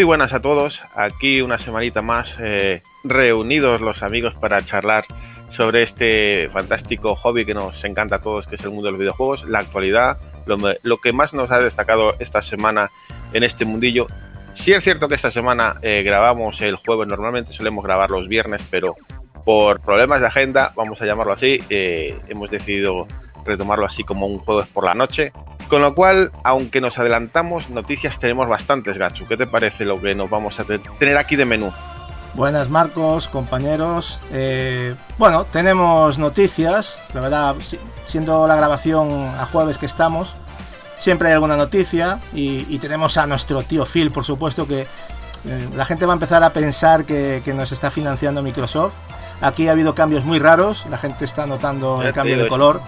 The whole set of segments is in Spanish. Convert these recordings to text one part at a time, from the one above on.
Muy buenas a todos, aquí una semanita más eh, reunidos los amigos para charlar sobre este fantástico hobby que nos encanta a todos, que es el mundo de los videojuegos, la actualidad, lo, que más nos ha destacado esta semana en este mundillo. Sí es cierto que esta semana eh, grabamos el jueves, normalmente solemos grabar los viernes, pero por problemas de agenda, vamos a llamarlo así, eh, hemos decidido retomarlo así como un jueves por la noche. Con lo cual, aunque nos adelantamos, noticias tenemos bastantes, Gachu. ¿Qué te parece lo que nos vamos a tener aquí de menú? Buenas Marcos, compañeros. Eh, bueno, tenemos noticias, la verdad, siendo la grabación a jueves que estamos, siempre hay alguna noticia y, y tenemos a nuestro tío Phil, por supuesto, que eh, la gente va a empezar a pensar que, que, nos está financiando Microsoft. Aquí ha habido cambios muy raros, la gente está notando el cambio de color.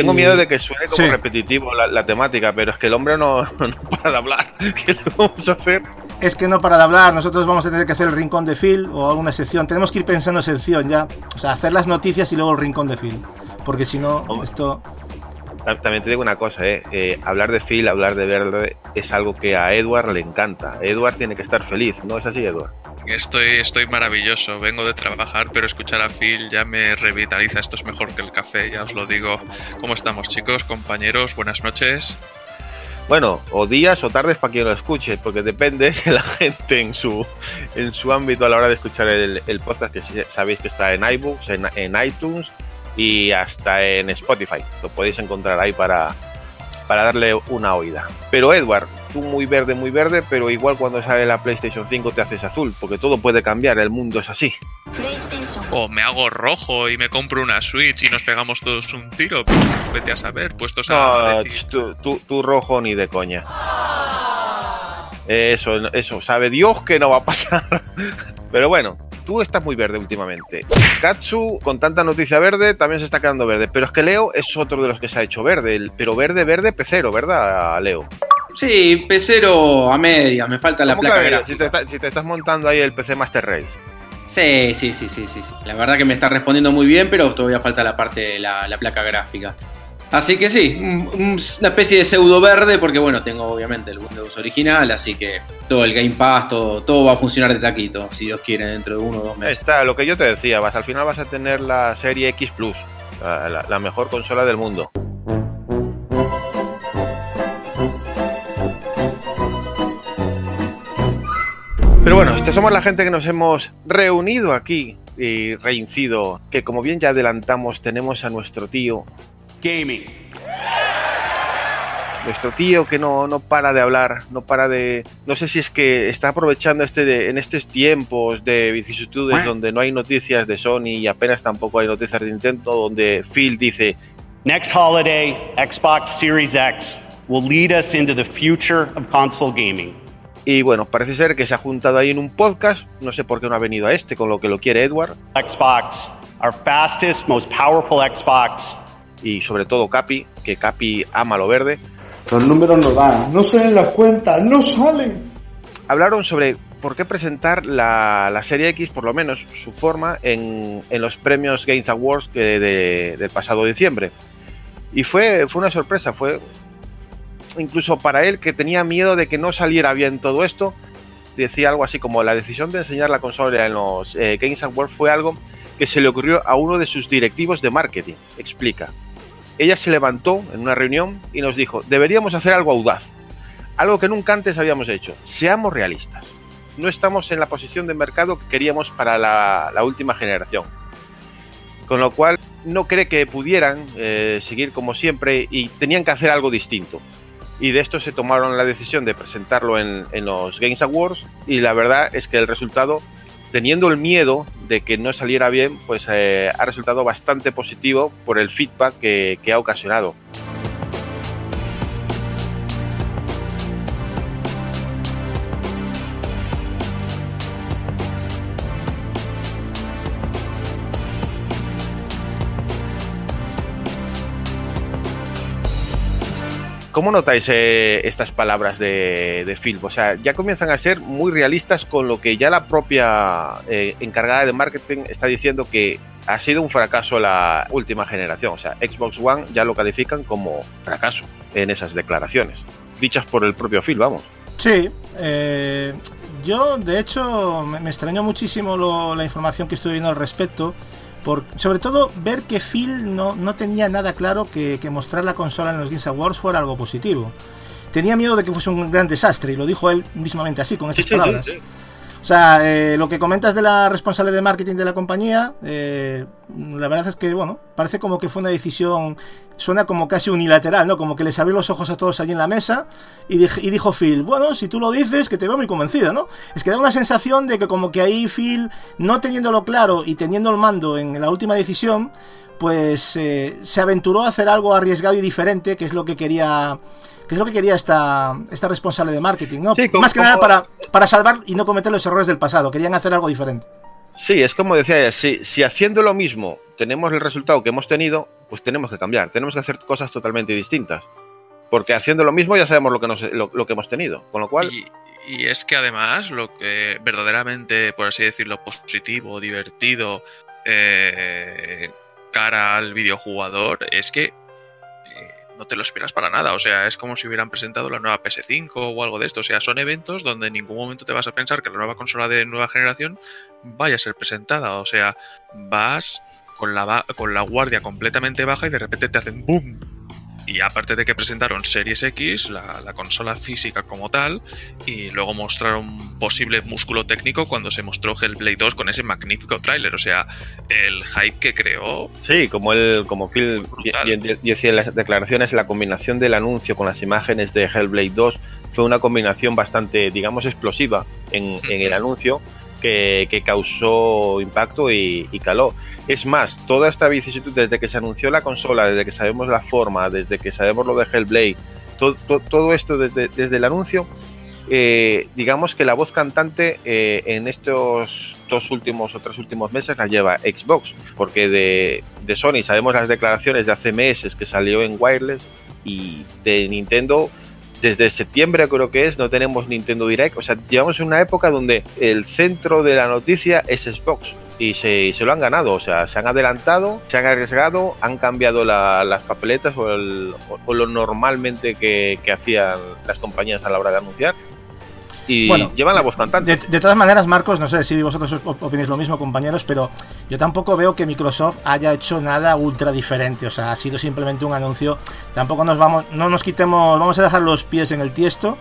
Tengo miedo de que suene como sí. repetitivo la, la, temática, pero es que el hombre no, no para de hablar. ¿Qué le vamos a hacer? Es que no para de hablar, nosotros vamos a tener que hacer el rincón de Phil o alguna sección. Tenemos que ir pensando sección ya. O sea, hacer las noticias y luego el rincón de Phil. Porque si no, esto. También te digo una cosa, ¿eh? Eh, hablar de Phil, hablar de Verde es algo que a Edward le encanta. Edward tiene que estar feliz, ¿no es así, Edward? Estoy, estoy maravilloso, vengo de trabajar, pero escuchar a Phil ya me revitaliza. Esto es mejor que el café, ya os lo digo. ¿Cómo estamos, chicos, compañeros? Buenas noches. Bueno, o días o tardes para quien lo escuche, porque depende de la gente en su, en su ámbito a la hora de escuchar el, podcast, que sabéis que está en iBooks, en, en iTunes y hasta en Spotify. Lo podéis encontrar ahí para, para darle una oída. Pero Edward, tú muy verde, muy verde, pero igual cuando sale la PlayStation 5 te haces azul, porque todo puede cambiar, el mundo es así. O me hago rojo y me compro una Switch y nos pegamos todos un tiro. Vete a saber, puestos a. No, decir... tú, tú, tú, rojo ni de coña. Eso, eso, sabe Dios que no va a pasar. Pero bueno, tú estás muy verde últimamente. Katsu, con tanta noticia verde, también se está quedando verde. Pero es que Leo es otro de los que se ha hecho verde. Pero verde, verde, pecero, ¿verdad, Leo? Sí, pecero a media, me falta la placa gráfica. Si te, está, si te, estás montando ahí el PC Master Race. Sí, sí, sí, sí, sí, La verdad que me está respondiendo muy bien, pero todavía falta la parte de la, la placa gráfica. Así que sí, una especie de pseudo verde, porque bueno, tengo obviamente el Windows original, así que todo el Game Pass, todo, todo va a funcionar de taquito, si Dios quiere, dentro de uno o dos meses. Está, lo que yo te decía, vas, al final vas a tener la serie X Plus, la, la mejor consola del mundo. Bueno, esta somos la gente que nos hemos reunido aquí y reincido, que como bien ya adelantamos, tenemos a nuestro tío Gaming. Nuestro tío que no, no para de hablar, no para de... No sé si es que está aprovechando este de, en estos tiempos de vicisitudes ¿Eh? donde no hay noticias de Sony y apenas tampoco hay noticias de Nintendo, donde Phil dice... Next holiday, Xbox Series X will lead us into the future of console gaming. Y bueno, parece ser que se ha juntado ahí en un podcast, no sé por qué no ha venido a este, con lo que lo quiere Edward. Xbox, our fastest, most powerful Xbox. Y sobre todo Capi, que Capi ama lo verde. Los números no dan, no salen las cuentas, no salen. Hablaron sobre por qué presentar la, la serie X, por lo menos su forma, en, en los premios Games Awards que de, del pasado diciembre. Y fue, fue una sorpresa, fue incluso para él que tenía miedo de que no saliera bien todo esto, decía algo así como la decisión de enseñar la consola en los eh, Games Awards fue algo que se le ocurrió a uno de sus directivos de marketing, explica. Ella se levantó en una reunión y nos dijo, deberíamos hacer algo audaz, algo que nunca antes habíamos hecho. Seamos realistas. No estamos en la posición de mercado que queríamos para la, última generación. Con lo cual no cree que pudieran eh, seguir como siempre y tenían que hacer algo distinto. Y de esto se tomaron la decisión de presentarlo en, en los Games Awards y la verdad es que el resultado, teniendo el miedo de que no saliera bien, pues eh, ha resultado bastante positivo por el feedback que, que ha ocasionado. ¿Cómo notáis eh, estas palabras de, Phil? O sea, ya comienzan a ser muy realistas con lo que ya la propia eh, encargada de marketing está diciendo que ha sido un fracaso la última generación. O sea, Xbox One ya lo califican como fracaso en esas declaraciones, dichas por el propio Phil, vamos. Sí, eh, yo de hecho me, me extrañó muchísimo lo, la información que estuve viendo al respecto. Por, sobre todo ver que Phil no, no tenía nada claro que, que, mostrar la consola en los Games Awards fuera algo positivo. Tenía miedo de que fuese un gran desastre y lo dijo él mismamente así, con estas sí, palabras. Sí, sí, o sea, eh, lo que comentas de la responsable de marketing de la compañía, eh, la verdad es que, bueno, parece como que fue una decisión, suena como casi unilateral, ¿no? Como que les abrió los ojos a todos allí en la mesa y, y dijo Phil, bueno, si tú lo dices, que te veo muy convencido, ¿no? Es que da una sensación de que como que ahí Phil, no teniéndolo claro y teniendo el mando en la última decisión, pues eh, se aventuró a hacer algo arriesgado y diferente, que es lo que quería que es lo que quería esta, esta responsable de marketing, ¿no? Sí, como, Más que como... nada para, para salvar y no cometer los errores del pasado, querían hacer algo diferente. Sí, es como decía ella, si, si haciendo lo mismo tenemos el resultado que hemos tenido, pues tenemos que cambiar, tenemos que hacer cosas totalmente distintas. Porque haciendo lo mismo ya sabemos lo que, nos, lo, lo que hemos tenido, con lo cual... Y, y, es que además lo que verdaderamente, por así decirlo, positivo, divertido, eh, cara al videojugador, es que no te lo esperas para nada. O sea, es como si hubieran presentado la nueva PS5 o algo de esto. O sea, son eventos donde en ningún momento te vas a pensar que la nueva consola de nueva generación vaya a ser presentada. O sea, vas con la, con la guardia completamente baja y de repente te hacen ¡boom! Y aparte de que presentaron Series X, la, la, consola física como tal, y luego mostraron posible músculo técnico cuando se mostró Hellblade 2 con ese magnífico tráiler. O sea, el hype que creó. Sí, como el, como Phil decía en las declaraciones, la combinación del anuncio con las imágenes de Hellblade 2 fue una combinación bastante, digamos, explosiva en, en el anuncio que, causó impacto y, y, caló. Es más, toda esta vicisitud desde que se anunció la consola, desde que sabemos la forma, desde que sabemos lo de Hellblade, todo esto desde, desde, el anuncio, eh, digamos que la voz cantante eh, en estos dos últimos o tres últimos meses la lleva Xbox, porque de, de Sony sabemos las declaraciones de hace meses que salió en Wireless y de Nintendo desde septiembre creo que es, no tenemos Nintendo Direct. O sea, llevamos una época donde el centro de la noticia es Xbox. Y se, se lo han ganado, o sea, se han adelantado, se han arriesgado, han cambiado la, las papeletas o, lo normalmente que hacían las compañías a la hora de anunciar y bueno, llevan la voz cantante. De, de, todas maneras, Marcos, no sé si vosotros opináis lo mismo, compañeros, pero yo tampoco veo que Microsoft haya hecho nada ultra diferente. O sea, ha sido simplemente un anuncio. Tampoco nos vamos, no nos quitemos, vamos a dejar los pies en el tiesto,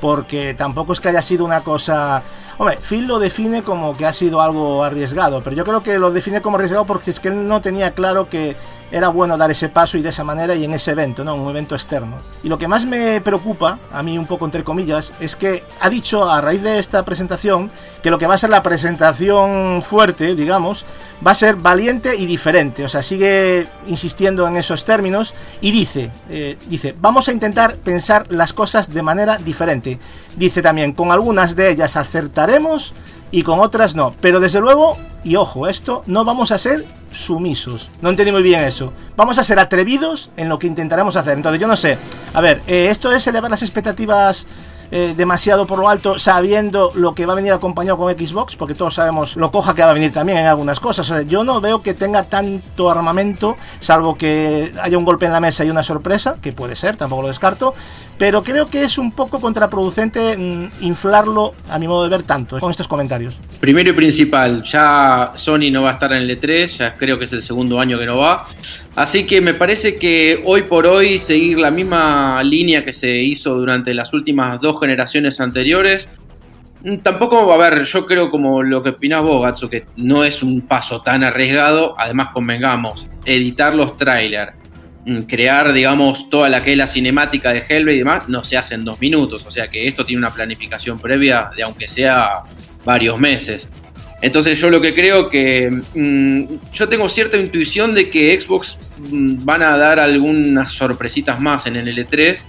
porque tampoco es que haya sido una cosa. Hombre, Phil lo define como que ha sido algo arriesgado, pero yo creo que lo define como arriesgado porque es que él no tenía claro que era bueno dar ese paso y de esa manera y en ese evento, ¿no? Un evento externo. Y lo que más me preocupa, a mí un poco entre comillas, es que ha dicho a raíz de esta presentación que lo que va a ser la presentación fuerte, digamos, va a ser valiente y diferente. O sea, sigue insistiendo en esos términos y dice, eh, dice, vamos a intentar pensar las cosas de manera diferente. Dice también, con algunas de ellas acertaremos y con otras no. Pero desde luego, y ojo, esto, no vamos a ser sumisos. No entendí muy bien eso. Vamos a ser atrevidos en lo que intentaremos hacer. Entonces, yo no sé. A ver, eh, esto es elevar las expectativas eh, demasiado por lo alto sabiendo lo que va a venir acompañado con Xbox, porque todos sabemos lo coja que va a venir también en algunas cosas. O sea, yo no veo que tenga tanto armamento, salvo que haya un golpe en la mesa y una sorpresa, que puede ser, tampoco lo descarto, pero creo que es un poco contraproducente mm, inflarlo, a mi modo de ver, tanto con estos comentarios. Primero y principal, ya Sony no va a estar en el E3, ya creo que es el segundo año que no va. Así que me parece que hoy por hoy seguir la misma línea que se hizo durante las últimas dos generaciones anteriores, mm, tampoco va a haber, yo creo como lo que opinás vos, Gatsu, que no es un paso tan arriesgado, además convengamos, editar los trailers, crear, digamos, toda la que es la cinemática de Hellblade y demás, no se hace en dos minutos, o sea que esto tiene una planificación previa de aunque sea varios meses. Entonces yo lo que creo que mm, yo tengo cierta intuición de que Xbox mm, van a dar algunas sorpresitas más en el L3,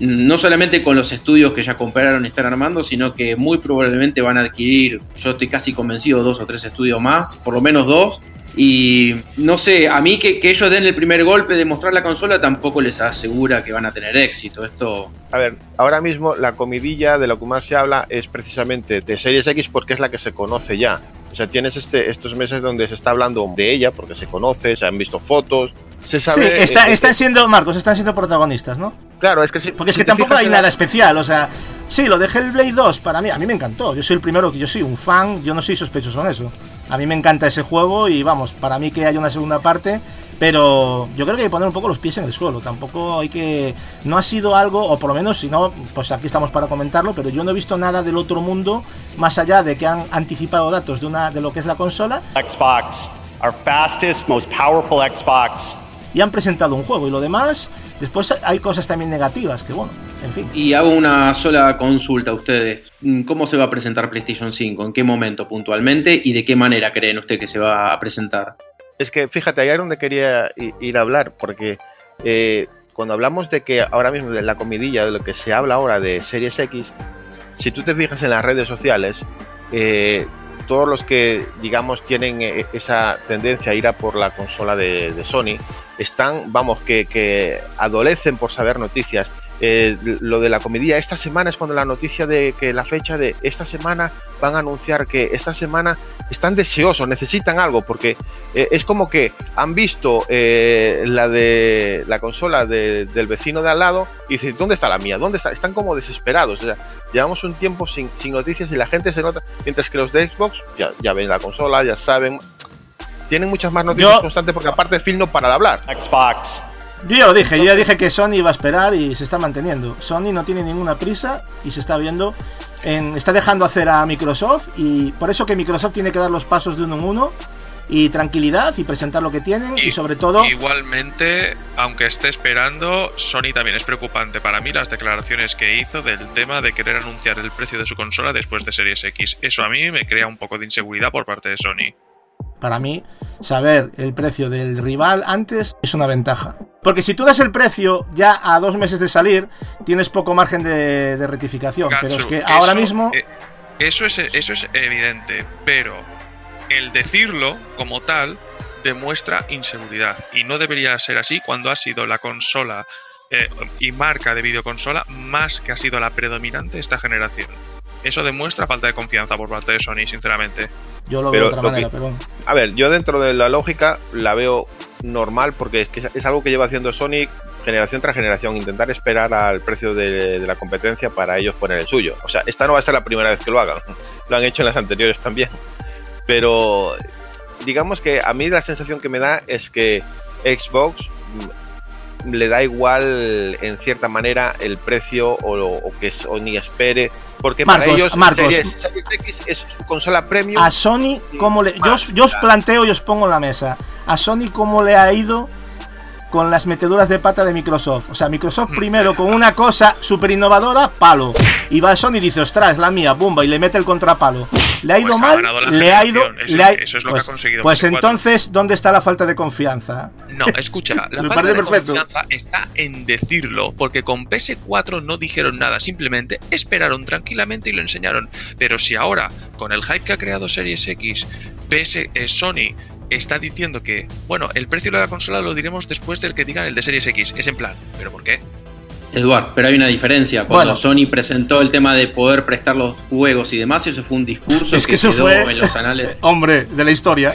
mm, no solamente con los estudios que ya compraron y están armando, sino que muy probablemente van a adquirir, yo estoy casi convencido, dos o tres estudios más, por lo menos dos. Y no sé, a mí que, que ellos den el primer golpe de mostrar la consola tampoco les asegura que van a tener éxito. Esto A ver, ahora mismo la comidilla de lo que más se habla es precisamente de Series X porque es la que se conoce ya. O sea, tienes este, estos meses donde se está hablando de ella porque se conoce, se han visto fotos, se Sí, sabe... está- eh, están siendo, Marcos, están siendo protagonistas, ¿no? Claro, es que sí. Porque es si que te tampoco hay la- nada especial, o sea, sí, lo de Hellblade 2 para mí, a mí me encantó. Yo soy el primero que yo soy un fan, yo no soy sospechoso en eso. A mí me encanta ese juego y vamos, para mí que haya una segunda parte, pero yo creo que hay que poner un poco los pies en el suelo. Tampoco hay que. No ha sido algo, o por lo menos, si no, pues aquí estamos para comentarlo, pero yo no he visto nada del otro mundo más allá de que han anticipado datos de, una, de lo que es la consola Xbox, our fastest, most powerful Xbox. y han presentado un juego. Y lo demás, después hay cosas también negativas, que bueno, en fin. Y hago una sola consulta a ustedes. Mm, ¿Cómo se va a presentar PlayStation 5? ¿En qué momento puntualmente? ¿Y de qué manera creen ustedes que se va a presentar? Es que fíjate, ahí es donde quería ir a hablar, porque eh, cuando hablamos de que ahora mismo de la comidilla, de lo que se habla ahora de Series X, si tú te fijas en las redes sociales, eh, todos los que, digamos, tienen eh, esa tendencia a ir a por la consola de, de Sony, están, vamos, que, que adolecen por saber noticias. Eh, lo de la comidilla, esta semana es cuando la noticia de que la fecha de esta semana van a anunciar que esta semana están deseosos, necesitan algo, porque eh, es como que han visto eh, la de la consola de- del vecino de al lado y dicen, ¿dónde está la mía? ¿Dónde está? Están como desesperados. O sea, llevamos un tiempo sin, sin noticias y la gente se nota, mientras que los de Xbox ya, ya ven la consola, ya saben. Tienen muchas más noticias Yo- constantes porque aparte Phil no para de hablar. Xbox. Yo ya lo dije, yo ya dije que Sony iba a esperar y se está manteniendo. Sony no tiene ninguna prisa y se está viendo, en, está dejando hacer a Microsoft y por eso que Microsoft tiene que dar los pasos de uno en uno y tranquilidad y presentar lo que tienen y, sobre todo Igualmente, aunque esté esperando, Sony también es preocupante para mí las declaraciones que hizo del tema de querer anunciar el precio de su consola después de Series X. Eso a mí me crea un poco de inseguridad por parte de Sony. Para mí saber el precio del rival antes es una ventaja. Porque si tú das el precio ya a dos meses de salir, tienes poco margen de, de rectificación. pero es que ahora mismo... eh, eso, es, eso es evidente, pero el decirlo como tal demuestra inseguridad. Y no debería ser así cuando ha sido la consola eh, y marca de videoconsola más que ha sido la predominante esta generación. Eso demuestra falta de confianza por parte de Sony, sinceramente. Yo lo pero veo de otra manera, que- pero... A ver, yo dentro de la lógica la veo normal porque es, que es- es algo que lleva haciendo Sony generación tras generación, intentar esperar al precio de, de la competencia para ellos poner el suyo. O sea, esta no va a ser la primera vez que lo hagan, lo han hecho en las anteriores también. Pero digamos que a mí la sensación que me da es que Xbox le da igual en cierta manera el precio o, o que Sony espere, porque para Marcos, ellos Marcos. Series, Series X es su consola premium. A Sony, ¿cómo le.? Yo, os- yo os planteo y os pongo en la mesa. A Sony, ¿cómo le ha ido con las meteduras de pata de Microsoft? O sea, Microsoft primero con una cosa súper innovadora, palo. Y va a Sony y dice, ostras, es la mía, bumba, y le mete el contrapalo. ¿Le ha ido Pues mal? le ha ido. eso- le ha- eso es lo que ha pues, conseguido Pues PS4. entonces, ¿dónde está la falta de confianza? No, escucha, la falta de perfecto. confianza está en decirlo, porque con PS4 no dijeron nada, simplemente esperaron tranquilamente y lo enseñaron. Pero si ahora, con el hype que ha creado Series X, PS, eh, Sony está diciendo que, bueno, el precio de la consola lo diremos después del que digan el de Series X, es en plan, ¿pero por qué? Eduard, pero hay una diferencia. Cuando Bueno. Sony presentó el tema de poder prestar los juegos y demás, eso fue un discurso Es que que, eso quedó fue- en los anales. Hombre, de la historia.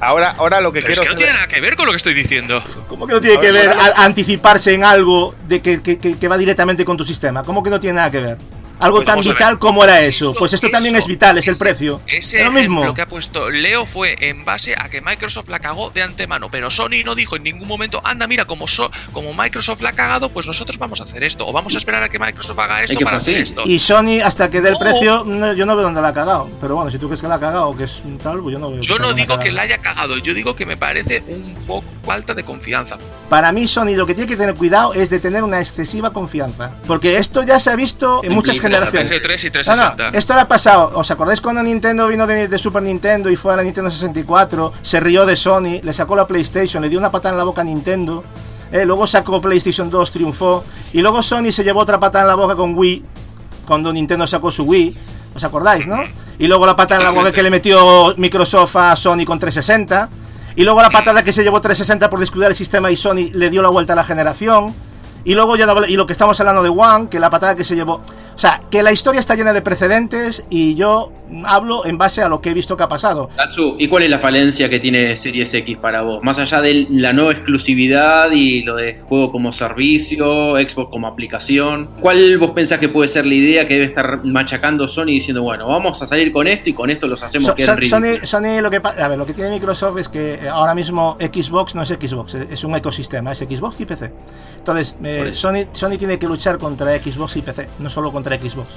Ahora, ahora lo que Pero es quiero que no saber- tiene nada que ver con lo que estoy diciendo. ¿Cómo que no tiene que ver a- a anticiparse en algo de que, que- que- que va directamente con tu sistema? ¿Cómo que no tiene nada que ver? Algo Pues tan vital como era eso. Eso- Pues esto también es vital, es el precio. Ese Es lo mismo. que ha puesto Leo fue en base a que Microsoft la cagó de antemano, pero Sony no dijo en ningún momento, anda, mira, como, so- como Microsoft la ha cagado, pues nosotros vamos a hacer esto, o vamos a esperar a que Microsoft haga esto para hacer esto. Y Sony, hasta que dé el No. precio, no, yo no veo dónde la ha cagado. Pero bueno, si tú crees que la ha cagado o que es un tal, pues yo no veo. Yo no digo que la haya cagado, yo digo que me parece un poco falta de confianza. Para mí, Sony lo que tiene que tener cuidado es de tener una excesiva confianza. Porque esto ya se ha visto en muchas películas, generaciones. PS3 y No, no, 360. esto le ha pasado. ¿Os acordáis cuando Nintendo vino de, de Super Nintendo y fue a la Nintendo 64? Se rió de Sony, le sacó la PlayStation, le dio una patada en la boca a Nintendo. eh, luego sacó PlayStation 2, triunfó. Y luego Sony se llevó otra patada en la boca con Wii, cuando Nintendo sacó su Wii. ¿Os acordáis, no? Y luego la patada en la boca que le metió Microsoft a Sony con 360. Y luego la patada que se llevó 360 por descuidar el sistema y Sony le dio la vuelta a la generación. Y luego ya y lo que estamos hablando de One, que la patada que se llevó. O sea, que la historia está llena de precedentes y yo hablo en base a lo que he visto que ha pasado. Tatsu, ¿y cuál es la falencia que tiene Series X para vos? Más allá de la no exclusividad y lo de juego como servicio, Xbox como aplicación, ¿cuál vos pensás que puede ser la idea que debe estar machacando Sony diciendo, bueno, vamos a salir con esto y con esto los hacemos So- que so- Sony, Sony lo que a ver, lo que tiene Microsoft es que eh, ahora mismo Xbox no es Xbox, es un ecosistema, es Xbox y PC. Entonces, eh. Sony, Sony tiene que luchar contra Xbox y PC, no solo contra Xbox.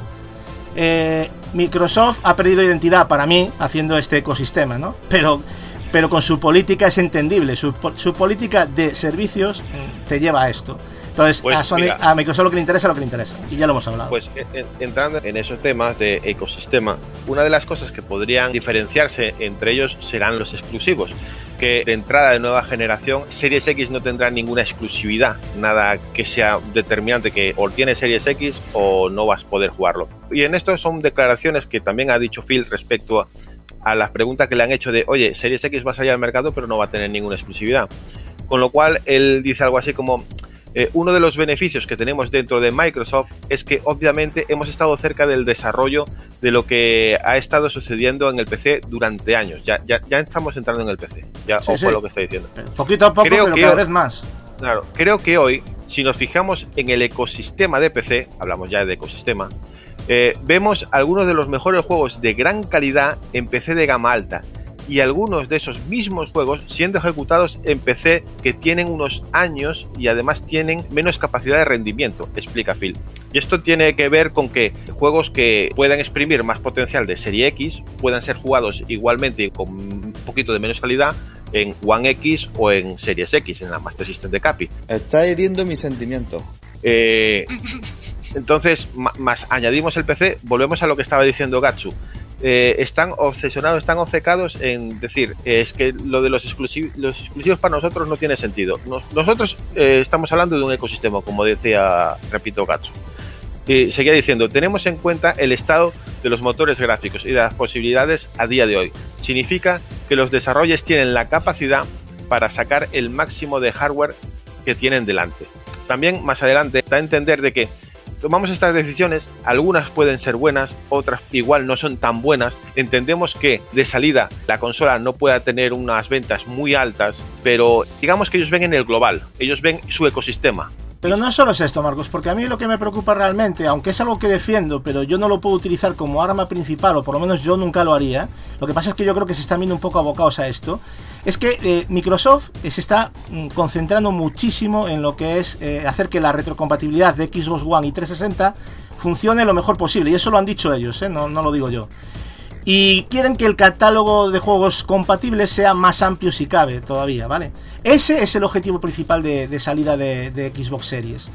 Eh, Microsoft ha perdido identidad para mí haciendo este ecosistema, ¿no? Pero, pero con su política es entendible, su, po- su política de servicios te lleva a esto. Entonces, Pues, a, Sony, mira. a Microsoft lo que le interesa es lo que le interesa, y ya lo hemos hablado. Pues en- entrando en esos temas de ecosistema, una de las cosas que podrían diferenciarse entre ellos serán los exclusivos. Que de entrada de nueva generación, Series X no tendrá ninguna exclusividad, nada que sea determinante, que o tienes Series X o no vas a poder jugarlo. Y en esto son declaraciones que también ha dicho Phil respecto a, a las preguntas que le han hecho de, oye, Series X va a salir al mercado pero no va a tener ninguna exclusividad. Con lo cual él dice algo así como, eh, uno de los beneficios que tenemos dentro de Microsoft es que obviamente hemos estado cerca del desarrollo de lo que ha estado sucediendo en el PC durante años. Ya, ya, ya estamos entrando en el PC. Ya Sí, ojo sí. a lo que está diciendo. Poquito a poco, creo pero que- cada vez más. Claro, creo que hoy, si nos fijamos en el ecosistema de PC, hablamos ya de ecosistema, eh, vemos algunos de los mejores juegos de gran calidad en PC de gama alta y algunos de esos mismos juegos siendo ejecutados en PC que tienen unos años y además tienen menos capacidad de rendimiento, explica Phil. Y esto tiene que ver con que juegos que puedan exprimir más potencial de serie X puedan ser jugados igualmente con un poquito de menos calidad en One X o en Series X, en la Master System de Capi. Está hiriendo mis sentimientos. Eh, entonces, más añadimos el PC, volvemos a lo que estaba diciendo Gatsu. Eh, están obsesionados, están obcecados en decir, eh, es que lo de los, exclusiv- los exclusivos para nosotros no tiene sentido. Nos- nosotros eh, estamos hablando de un ecosistema, como decía, repito, Gatsu. Y seguía diciendo, tenemos en cuenta el estado de los motores gráficos y de las posibilidades a día de hoy. Significa que los desarrollos tienen la capacidad para sacar el máximo de hardware que tienen delante. También más adelante da a entender de que tomamos estas decisiones, algunas pueden ser buenas, otras igual no son tan buenas. Entendemos que de salida la consola no pueda tener unas ventas muy altas, pero digamos que ellos ven en el global, ellos ven su ecosistema. Pero no solo es esto, Marcos, porque a mí lo que me preocupa realmente, aunque es algo que defiendo, pero yo no lo puedo utilizar como arma principal, o por lo menos yo nunca lo haría, lo que pasa es que yo creo que se están viendo un poco abocados a esto, es que eh, Microsoft eh, se está mm, concentrando muchísimo en lo que es eh, hacer que la retrocompatibilidad de Xbox One y 360 funcione lo mejor posible, y eso lo han dicho ellos, ¿eh? no, no lo digo yo. Y quieren que el catálogo de juegos compatibles sea más amplio si cabe todavía, ¿vale? Ese es el objetivo principal de, de salida de, de Xbox Series.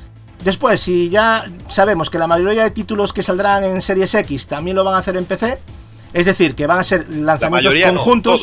Después, si ya sabemos que la mayoría de títulos que saldrán en Series X también lo van a hacer en PC, es decir, que van a ser lanzamientos conjuntos.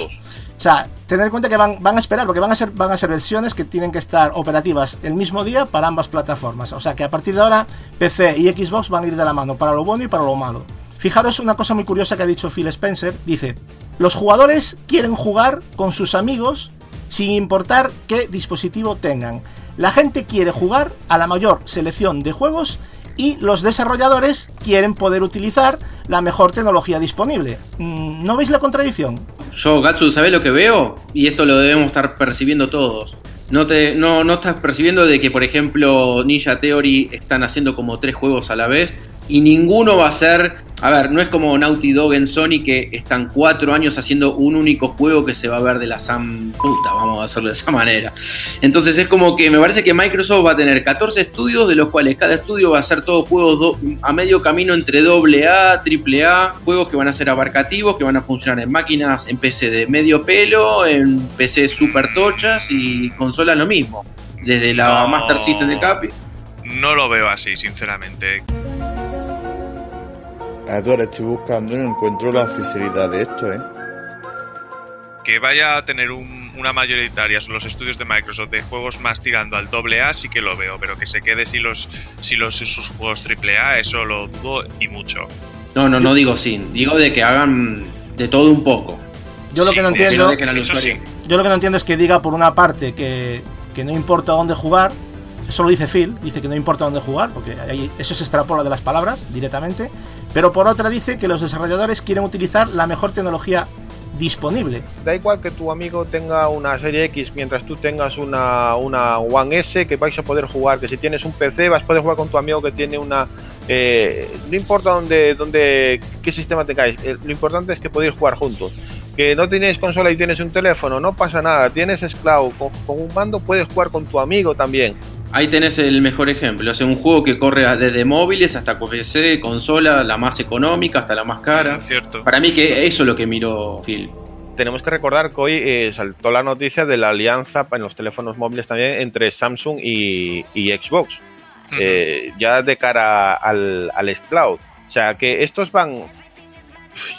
o sea, tener en cuenta que van, van a esperar, porque van a ser van a ser versiones que tienen que estar operativas el mismo día para ambas plataformas. O sea, que a partir de ahora PC y Xbox van a ir de la mano para lo bueno y para lo malo. Fijaros una cosa muy curiosa que ha dicho Phil Spencer. Dice, los jugadores quieren jugar con sus amigos sin importar qué dispositivo tengan. La gente quiere jugar a la mayor selección de juegos y los desarrolladores quieren poder utilizar la mejor tecnología disponible. Mm, ¿No veis la contradicción? Yo, Gatsu, ¿sabés lo que veo? Y esto lo debemos estar percibiendo todos. No, te, no, no estás percibiendo de que, por ejemplo, Ninja Theory están haciendo como tres juegos a la vez y ninguno va a ser. A ver, no es como Naughty Dog en Sony que están cuatro años haciendo un único juego que se va a ver de la Sam puta, vamos a hacerlo de esa manera. Entonces es como que me parece que Microsoft va a tener 14 estudios, de los cuales cada estudio va a ser todos juegos a medio camino entre AA, AAA, juegos que van a ser abarcativos, que van a funcionar en máquinas, en PC de medio pelo, en PC super tochas y consolas lo mismo. Desde la No. Master System de Capi. No lo veo así, sinceramente. Ahora estoy buscando y no encuentro la oficialidad de esto, ¿eh? Que vaya a tener un- una mayoritaria son los estudios de Microsoft de juegos más tirando al doble A sí que lo veo, pero que se quede si los si los sus juegos triple A eso lo dudo y mucho. No, no, no digo sin, digo de que hagan de todo un poco. Yo lo Sí, que no entiendo, sí. yo lo que no entiendo es que diga por una parte que, que no importa dónde jugar. Eso lo dice Phil, dice que no importa dónde jugar, porque ahí eso se extrapola de las palabras directamente. Pero por otra dice que los desarrolladores quieren utilizar la mejor tecnología disponible. Da igual que tu amigo tenga una serie X mientras tú tengas una, One S que vais a poder jugar, que si tienes un PC vas a poder jugar con tu amigo que tiene una... eh, no importa dónde, dónde, qué sistema tengáis, eh, lo importante es que podéis jugar juntos. Que no tenéis consola y tienes un teléfono, no pasa nada, tienes Scloud, con, con un mando puedes jugar con tu amigo también. Ahí tenés el mejor ejemplo. Es un juego que corre desde móviles hasta PC, consola, la más económica hasta la más cara. Cierto. Para mí que eso es lo que miró Phil. Tenemos que recordar que hoy eh, saltó la noticia de la alianza en los teléfonos móviles también entre Samsung y, y Xbox. eh, ya de cara al, al Xcloud. O sea, que estos van.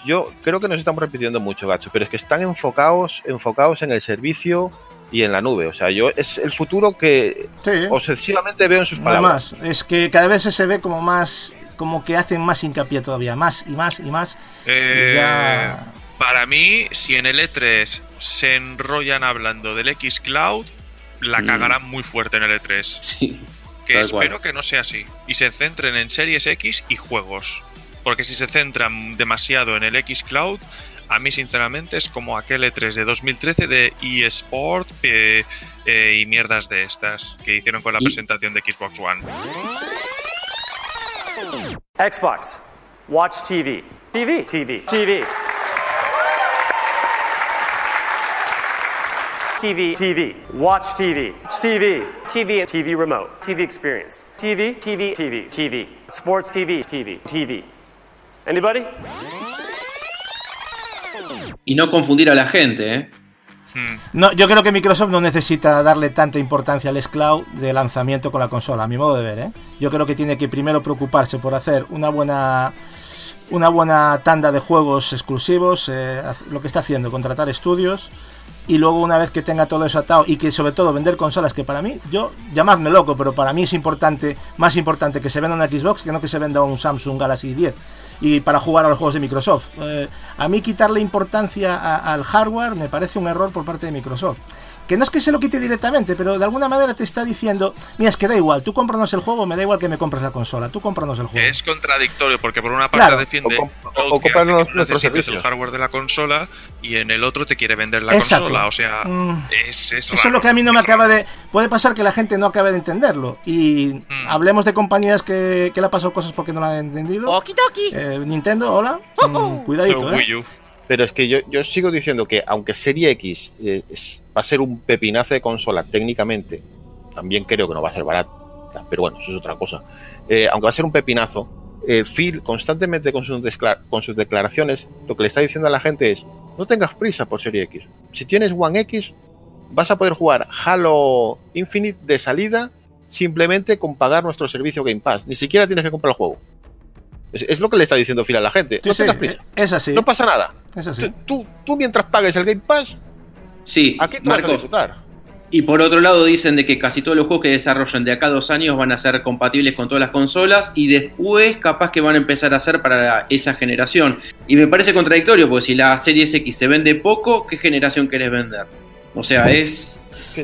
Yo creo que nos estamos repitiendo mucho, gacho, pero es que están enfocados, enfocados en el servicio y en la nube. O sea, yo es el futuro que Sí. obsesivamente veo en sus palabras. Además, es que cada vez se ve como más, como que hacen más hincapié todavía, más y más y más. Eh, Y ya- Para mí, si en el E3 se enrollan hablando del X Cloud, la Mm. cagarán muy fuerte en el E3. Sí. Que Tal espero cual. que no sea así. Y se centren en series X y juegos. Porque si se centran demasiado en el X Cloud, a mí sinceramente es como aquel E3 de 2013 de eSport eh, eh, y mierdas de estas que hicieron con la presentación de Xbox One. Xbox. Watch TV. TV. TV. TV. TV. TV. Watch TV. TV. TV. TV remote. TV experience. TV. TV. TV. TV. Sports TV. TV. TV. Anybody? Y no confundir a la gente, ¿eh? No, yo creo que Microsoft no necesita darle tanta importancia al Cloud de lanzamiento con la consola, a mi modo de ver. ¿eh? Yo creo que tiene que primero preocuparse por hacer una buena una buena tanda de juegos exclusivos, eh, lo que está haciendo, contratar estudios y luego una vez que tenga todo eso atado y que sobre todo vender consolas que para mí, yo llamadme loco, pero para mí es importante, más importante que se venda una Xbox que no que se venda un Samsung Galaxy 10 y para jugar a los juegos de Microsoft. Eh, a mí quitarle importancia a- al hardware me parece un error por parte de Microsoft. Que no es que se lo quite directamente, pero de alguna manera te está diciendo, mira, es que da igual, tú cómpranos el juego, me da igual que me compres la consola, tú cómpranos el juego. Es contradictorio porque por una parte Claro. defiende O Cloud o que no necesites el hardware de la consola y en el otro te quiere vender la Exacto. consola. O sea, Mm. es, es Eso es lo que a mí no me acaba de... Puede pasar que la gente no acabe de entenderlo. Y Mm. hablemos de compañías que, que le ha pasado cosas porque no lo han entendido. Eh, Nintendo, hola. Mm, cuidadito, ¿eh? Pero es que yo, yo sigo diciendo que aunque Serie X eh, es- va a ser un pepinazo de consola técnicamente, también creo que no va a ser barata, pero bueno, eso es otra cosa. Eh, aunque va a ser un pepinazo, eh, Phil constantemente con sus, con sus declaraciones lo que le está diciendo a la gente es, no tengas prisa por Serie X. Si tienes One X, vas a poder jugar Halo Infinite de salida simplemente con pagar nuestro servicio Game Pass. Ni siquiera tienes que comprar el juego. Es, es lo que le está diciendo Phil a la gente. Sí, no sí, tengas prisa. es así. No pasa nada. Tú, tú, tú mientras pagues el Game Pass, Sí, aquí tú vas a disfrutar. Y por otro lado dicen de que casi todos los juegos que desarrollen de acá a dos años van a ser compatibles con todas las consolas y después capaz que van a empezar a ser para esa generación. Y me parece contradictorio porque si la Series X se vende poco, ¿qué generación querés vender? O sea, es.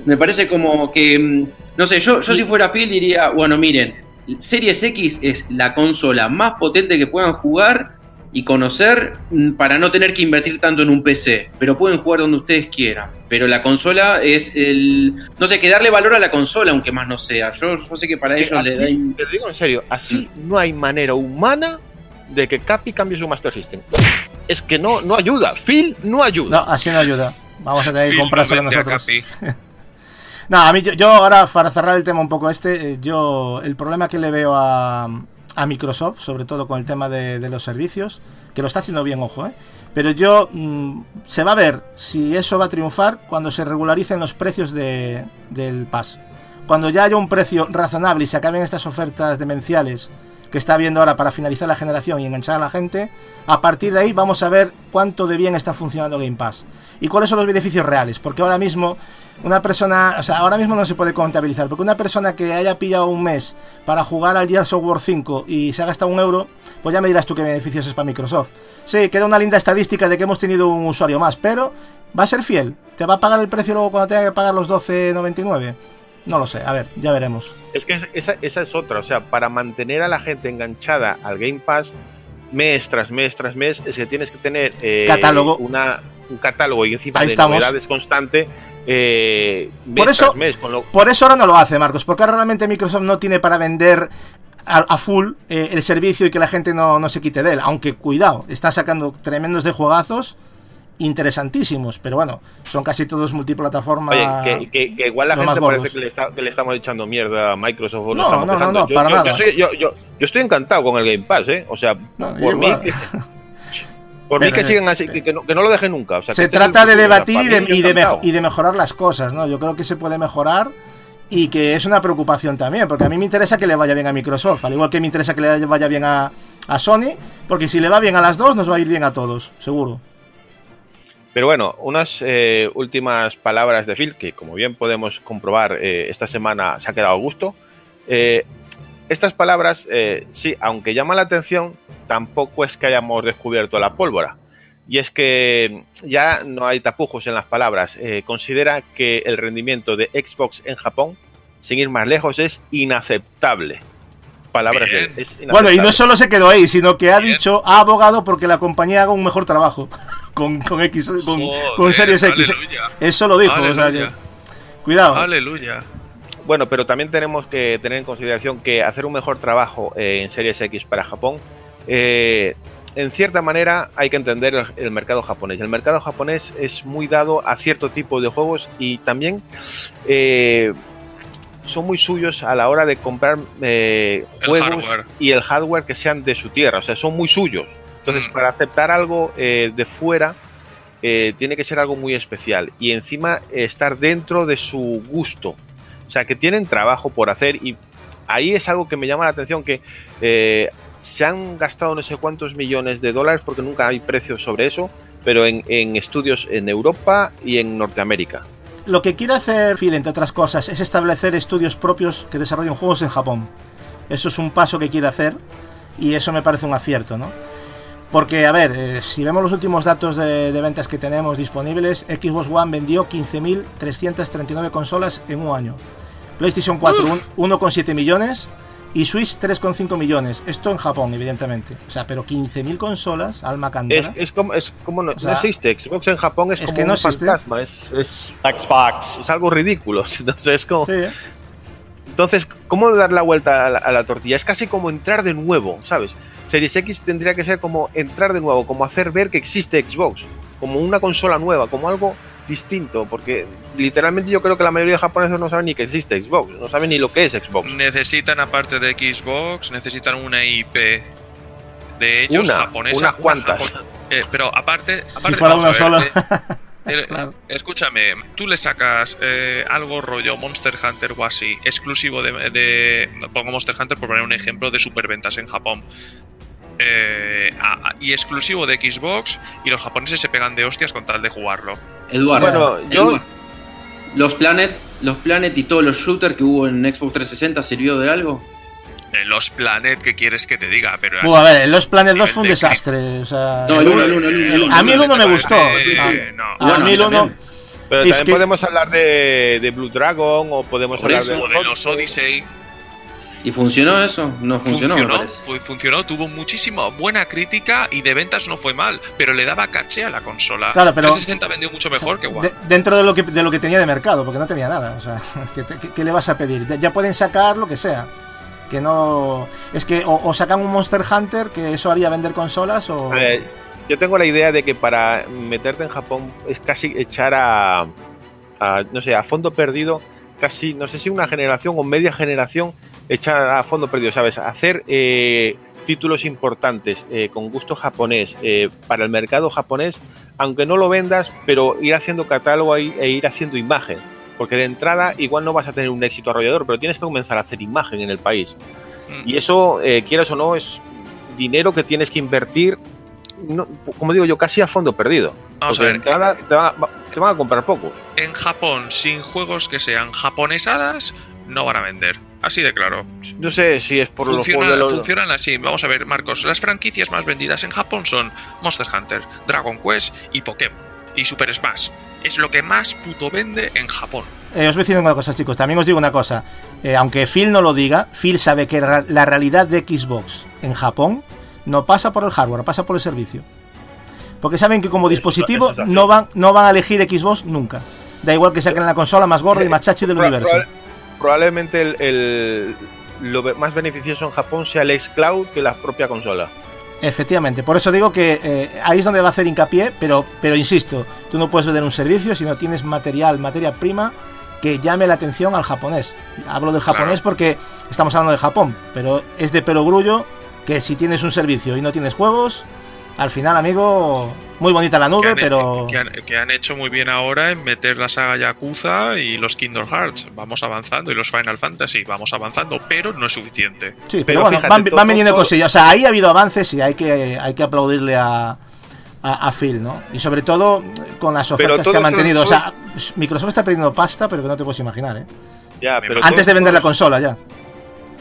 Me parece como que. mm, No sé, yo, yo si fuera Phil diría, bueno, miren, Series X es la consola más potente que puedan jugar y conocer mm, para no tener que invertir tanto en un PC. Pero pueden jugar donde ustedes quieran. Pero la consola es el. No sé, que darle valor a la consola, aunque más no sea. Yo, yo sé que para Es que ellos le da. Te digo en serio, así no hay manera humana de que Capi cambie su Master System. Es que no, no ayuda. Phil no ayuda. No, así no ayuda. Vamos a tener que comprárselo no a nosotros. Capi. No, a mí, yo, yo ahora, para cerrar el tema un poco este, eh, yo, el problema que le veo a, a Microsoft, sobre todo con el tema de, los servicios, que lo está haciendo bien, ojo, ¿eh? Pero yo, mm, se va a ver si eso va a triunfar cuando se regularicen los precios de, del Pass. Cuando ya haya un precio razonable y se acaben estas ofertas demenciales que está habiendo ahora para finalizar la generación y enganchar a la gente, a partir de ahí vamos a ver cuánto de bien está funcionando Game Pass y cuáles son los beneficios reales, porque ahora mismo una persona, o sea, ahora mismo no se puede contabilizar, porque una persona que haya pillado un mes para jugar al Gears of War 5 y se ha gastado un euro, pues ya me dirás tú qué beneficios es para Microsoft. Sí, queda una linda estadística de que hemos tenido un usuario más, pero va a ser fiel, te va a pagar el precio luego cuando tenga que pagar los 12.99. No lo sé, a ver, ya veremos. Es que es- esa, esa es otra. O sea, para mantener a la gente enganchada al Game Pass mes tras mes tras mes, es que tienes que tener eh, Catálogo. Una, un catálogo y encima Ahí de estamos. novedades constante eh, mes Por eso- tras mes. Con lo, Por eso ahora no lo hace, Marcos, porque ahora realmente Microsoft no tiene para vender a, a full eh, el servicio y que la gente no, no se quite de él. Aunque, cuidado, está sacando tremendos de juegazos interesantísimos, pero bueno, son casi todos multiplataforma. Oye, que, que- que igual la gente parece que le, está- que le estamos echando mierda a Microsoft. o No, no, no, no, yo, para yo- nada. Yo, soy- estoy encantado con el Game Pass, ¿eh? O sea, No, por mí, que, por mí Pero, que sigan así, que, no, que no lo dejen nunca. O sea, que se este es trata de debatir y de, y, y mejorar las cosas, ¿no? Yo creo que se puede mejorar y que es una preocupación también, porque a mí me interesa que le vaya bien a Microsoft, al igual que me interesa que le vaya bien a, a Sony, porque si le va bien a las dos, nos va a ir bien a todos, seguro. Pero bueno, unas eh, últimas palabras de Phil, que como bien podemos comprobar, eh, esta semana se ha quedado a gusto. Eh, estas palabras, sí, aunque llaman la atención, tampoco es que hayamos descubierto la pólvora. Y es que ya no hay tapujos en las palabras. Considera que el rendimiento de Xbox en Japón, sin ir más lejos, es inaceptable. Palabras de Bueno, y no solo se quedó ahí, sino que ha Bien. dicho, ha abogado porque la compañía haga un mejor trabajo con, con X, con, Series X. aleluya. Eso lo dijo, o sea que, cuidado. Aleluya. Bueno, pero también tenemos que tener en consideración que hacer un mejor trabajo eh, en Series X para Japón, eh, en cierta manera hay que entender el, el mercado japonés. El mercado japonés es muy dado a cierto tipo de juegos y también eh, son muy suyos a la hora de comprar eh, juegos hardware. y el hardware que sean de su tierra. O sea, son muy suyos. Entonces, Mm. para aceptar algo eh, de fuera, eh, tiene que ser algo muy especial y encima estar dentro de su gusto. O sea, que tienen trabajo por hacer y ahí es algo que me llama la atención que eh, se han gastado no sé cuántos millones de dólares porque nunca hay precios sobre eso, pero en, en estudios en Europa y en Norteamérica. Lo que quiere hacer Phil, entre otras cosas, es establecer estudios propios que desarrollen juegos en Japón. Eso es un paso que quiere hacer y eso me parece un acierto, ¿no? Porque, a ver, eh, si vemos los últimos datos de, de ventas que tenemos disponibles, Xbox One vendió 15.339 consolas en un año. PlayStation 4, un- 1,7 millones y Switch 3,5 millones. Esto en Japón, evidentemente. O sea, pero 15.000 consolas, alma Es, cántara. es como, es como no, O sea, no existe. Xbox en Japón es, es como que no un existe. fantasma, es, es, Xbox. es algo ridículo. Entonces, es como, Sí, ¿eh? Entonces, ¿cómo dar la vuelta a la, a la tortilla? Es casi como entrar de nuevo, ¿sabes? Series X tendría que ser como entrar de nuevo, como hacer ver que existe Xbox, como una consola nueva, como algo distinto, porque literalmente yo creo que la mayoría de japoneses no saben ni que existe Xbox, no saben ni lo que es Xbox. Necesitan, aparte de Xbox, necesitan una IP de ellos Una, japonesa. unas una cuantas. eh, pero aparte, aparte Si fuera una ver, sola. eh, eh, Claro. Escúchame, tú le sacas eh, algo rollo Monster Hunter o así, exclusivo de, de- Pongo Monster Hunter por poner un ejemplo de superventas en Japón. Eh, a- a- y exclusivo de Xbox, y los japoneses se pegan de hostias con tal de jugarlo. Eduardo. Bueno, yo- Eduardo, Los Planet, los Planet y todos los shooters que hubo en Xbox 360 sirvió de algo. Eh, los Planet, ¿qué quieres que te diga? Pero Buah, a ver, el Los Planet 2 Nivel fue un de desastre. O sea, No, el uno, el uno, el uno, el uno. a mí el uno me gustó. Eh, Ah, no. a mí el uno. también. Pero Es también que- podemos hablar de, de Blue Dragon o podemos Por hablar eso, de, O de los Odyssey. ¿Y funcionó eso? No funcionó, Funcionó, funcionó, tuvo muchísima buena crítica y de ventas no fue mal, pero le daba caché a la consola. Claro, pero- 360 vendió mucho mejor que One. De- dentro de lo, que, de lo que tenía de mercado, porque no tenía nada. O sea, ¿qué, te- qué- qué le vas a pedir? Ya pueden sacar lo que sea. Que no. Es que o, o sacan un Monster Hunter, que eso haría vender consolas, o. Eh, yo tengo la idea de que para meterte en Japón es casi echar a, a, no sé, a fondo perdido, casi, no sé si una generación o media generación echar a fondo perdido, ¿sabes? Hacer eh, títulos importantes eh, con gusto japonés eh, para el mercado japonés, aunque no lo vendas, pero ir haciendo catálogo e ir haciendo imagen. Porque de entrada igual no vas a tener un éxito arrollador, pero tienes que comenzar a hacer imagen en el país. Mm. Y eso, eh, quieras o no, es dinero que tienes que invertir, no- como digo yo, casi a fondo perdido. Vamos Porque a ver, te, va- va- te van a comprar poco. en Japón, sin juegos que sean japonesadas, no van a vender. Así de claro. No sé si es por Funciona- los juegos. Funcionan así. Vamos a ver, Marcos. Las franquicias más vendidas en Japón son Monster Hunter, Dragon Quest y Pokémon. Y Super Smash. Es lo que más puto vende en Japón. Eh, os voy a decir una cosa, chicos. También os digo una cosa. Eh, aunque Phil no lo diga, Phil sabe que ra- la realidad de Xbox en Japón no pasa por el hardware, pasa por el servicio. Porque saben que como dispositivo no van, no van a elegir Xbox nunca. Da igual que saquen la consola más gorda y más chachi del universo. Proba- probablemente el, el- lo más beneficioso en Japón sea el xCloud que la propia consola. Efectivamente, por eso digo que eh, ahí es donde va a hacer hincapié, pero, pero insisto, tú no puedes vender un servicio si no tienes material, materia prima que llame la atención al japonés. Hablo del japonés porque estamos hablando de Japón, pero es de perogrullo que si tienes un servicio y no tienes juegos, al final, amigo, muy bonita la Que nube, han, pero... que han- que han hecho muy bien ahora en meter la saga Yakuza y los Kingdom Hearts. Vamos avanzando. Y los Final Fantasy. Vamos avanzando. Pero no es suficiente. Sí, pero, Pero bueno, fíjate, van, todo- van viniendo todo- cosillas. O sea, ahí ha habido avances y hay que, hay que aplaudirle a, a, a Phil, ¿no? Y sobre todo con las ofertas que ha mantenido. O sea, Microsoft está perdiendo pasta, pero que no te puedes imaginar, ¿eh? Ya, Me pero Antes todos- de vender la consola, ya.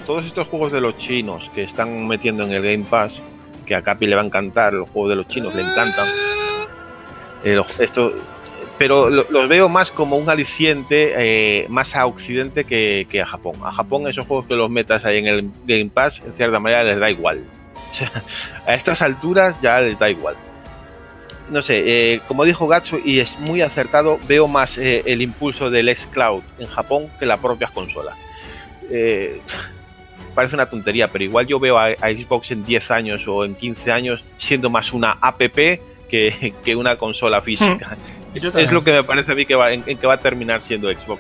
todos estos juegos de los chinos que están metiendo en el Game Pass, que a Capi le va a encantar, los juegos de los chinos le encantan. Eh, esto, pero lo- los veo más como un aliciente eh, más a Occidente que, a Japón. A Japón esos juegos que los metas ahí en el Game Pass, en cierta manera les da igual. A estas alturas ya les da igual. No sé, eh, como dijo Gatsu, y es muy acertado, veo más el impulso del xCloud en Japón que las propias consolas. Parece una tontería, pero igual yo veo a, a Xbox en 10 años o en 15 años siendo más una app que, que una consola física. Yo es, lo que me parece a mí que va, en, en que va a terminar siendo Xbox.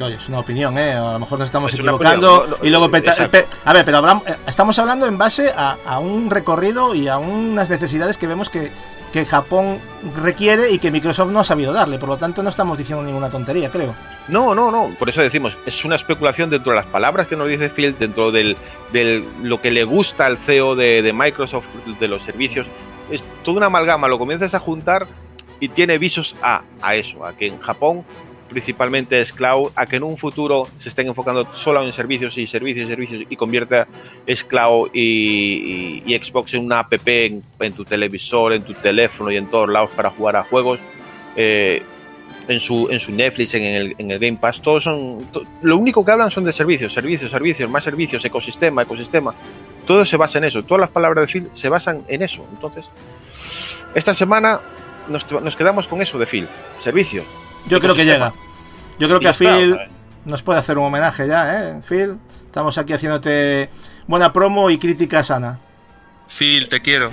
Oye, es una opinión, ¿eh? A lo mejor nos estamos Es equivocando. opinión, no, no, y luego. pe- a ver, pero hablamos- estamos hablando en base a, a un recorrido y a unas necesidades que vemos que, que Japón requiere y que Microsoft no ha sabido darle. Por lo tanto, no estamos diciendo ninguna tontería, creo. No, no, no. Por eso decimos, es una especulación dentro de las palabras que nos dice Phil, dentro del, del lo que le gusta al CEO de, de Microsoft, de los servicios. Es toda una amalgama. Lo comienzas a juntar y tiene visos a, a eso, a que en Japón principalmente es cloud, a que en un futuro se estén enfocando solo en servicios y servicios y servicios y convierta es cloud y, Xbox en una app en, tu televisor, en tu teléfono y en todos lados para jugar a juegos. Eh, en su, en su Netflix, en el, Game Pass, todos son. lo único que hablan son de servicios, servicios, servicios, más servicios, ecosistema, ecosistema. Todo se basa en eso. Todas las palabras de Phil se basan en eso. Entonces, esta semana nos, nos quedamos con eso de Phil. Servicio. Yo creo que llega. Yo creo Y que a Phil nos puede hacer un homenaje ya, ¿eh? Phil, estamos aquí haciéndote buena promo y crítica sana. Phil, te quiero.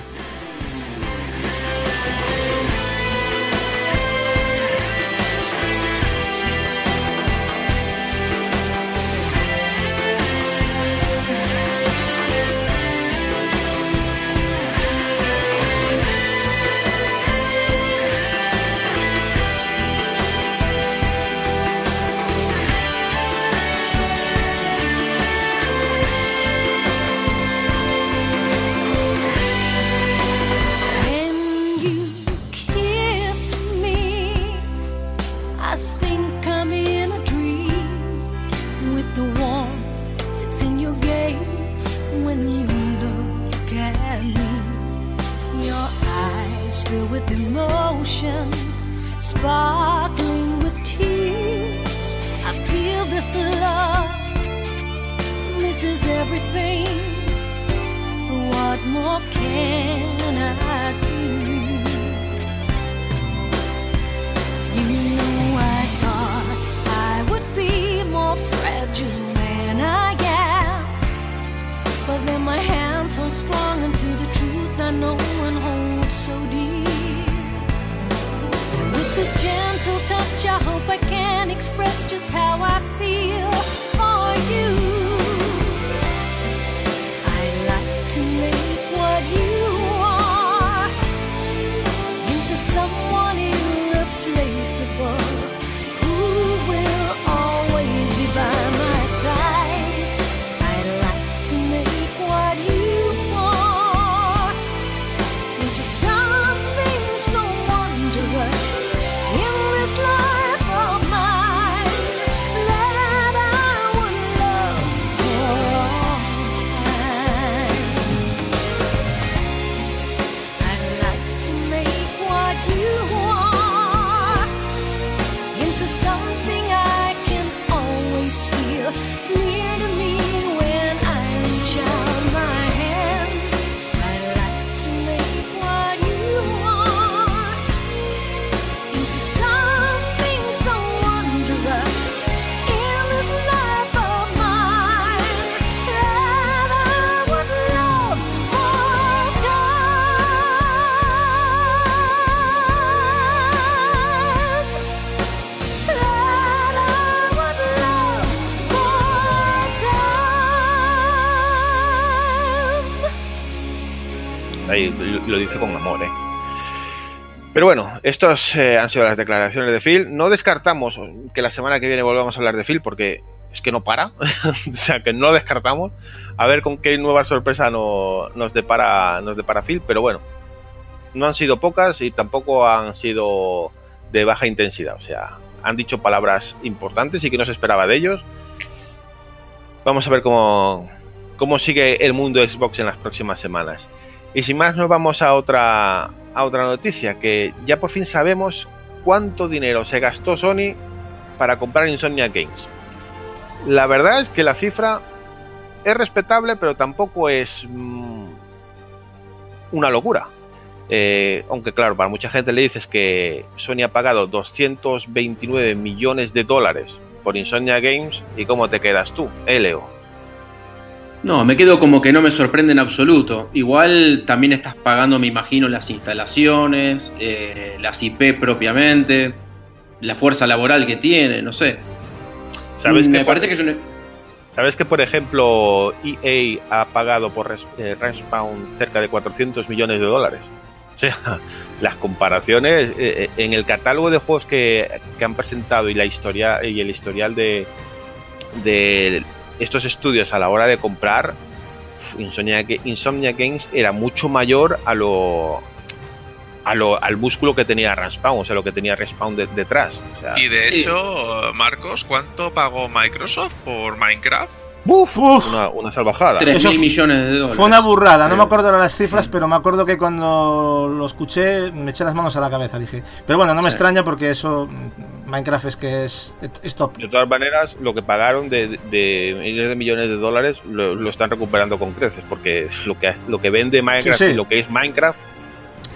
Lo dice con amor, ¿eh? Pero bueno, estos eh, han sido las declaraciones de Phil. No descartamos que la semana que viene volvamos a hablar de Phil porque es que no para. o sea, que no descartamos. A ver con qué nueva sorpresa no- nos, depara, nos depara Phil. Pero bueno, no han sido pocas y tampoco han sido de baja intensidad. O sea, han dicho palabras importantes y que no se esperaba de ellos. Vamos a ver cómo, cómo sigue el mundo Xbox en las próximas semanas. Y sin más, nos vamos a otra, a otra noticia, que ya por fin sabemos cuánto dinero se gastó Sony para comprar Insomnia Games. La verdad es que la cifra es respetable, pero tampoco es mm, una locura. Eh, aunque claro, para mucha gente le dices que Sony ha pagado 229 millones de dólares por Insomnia Games y cómo te quedas tú, eh. No, me quedo como que no me sorprende en absoluto. Igual también estás pagando, me imagino, las instalaciones, eh, las IP propiamente, la fuerza laboral que tiene, no sé. ¿Sabes me parece que es un... ¿Sabes que, por ejemplo, EA ha pagado por Res- eh, Respawn cerca de 400 millones de dólares? O sea, las comparaciones eh, eh, en el catálogo de juegos que, que han presentado y la historia y el historial de, de estos estudios a la hora de comprar, Insomnia, Insomnia Games era mucho mayor a lo, a lo al músculo que tenía Respawn, o sea, lo que tenía Respawn de- detrás. O sea, Y de Sí. hecho, Marcos, ¿cuánto pagó Microsoft por Minecraft? Uf, uf. una, una salvajada. 3 Eso mil fu- millones de dólares. Fue una burrada, no me acuerdo las cifras, pero me acuerdo que cuando lo escuché me eché las manos a la cabeza, dije. Pero bueno, no me Sí. extraña porque eso, Minecraft es que es, es top. De todas maneras, lo que pagaron de, de miles de millones de dólares lo, lo están recuperando con creces, porque lo que, lo que vende Minecraft Sí, sí. y lo que es Minecraft,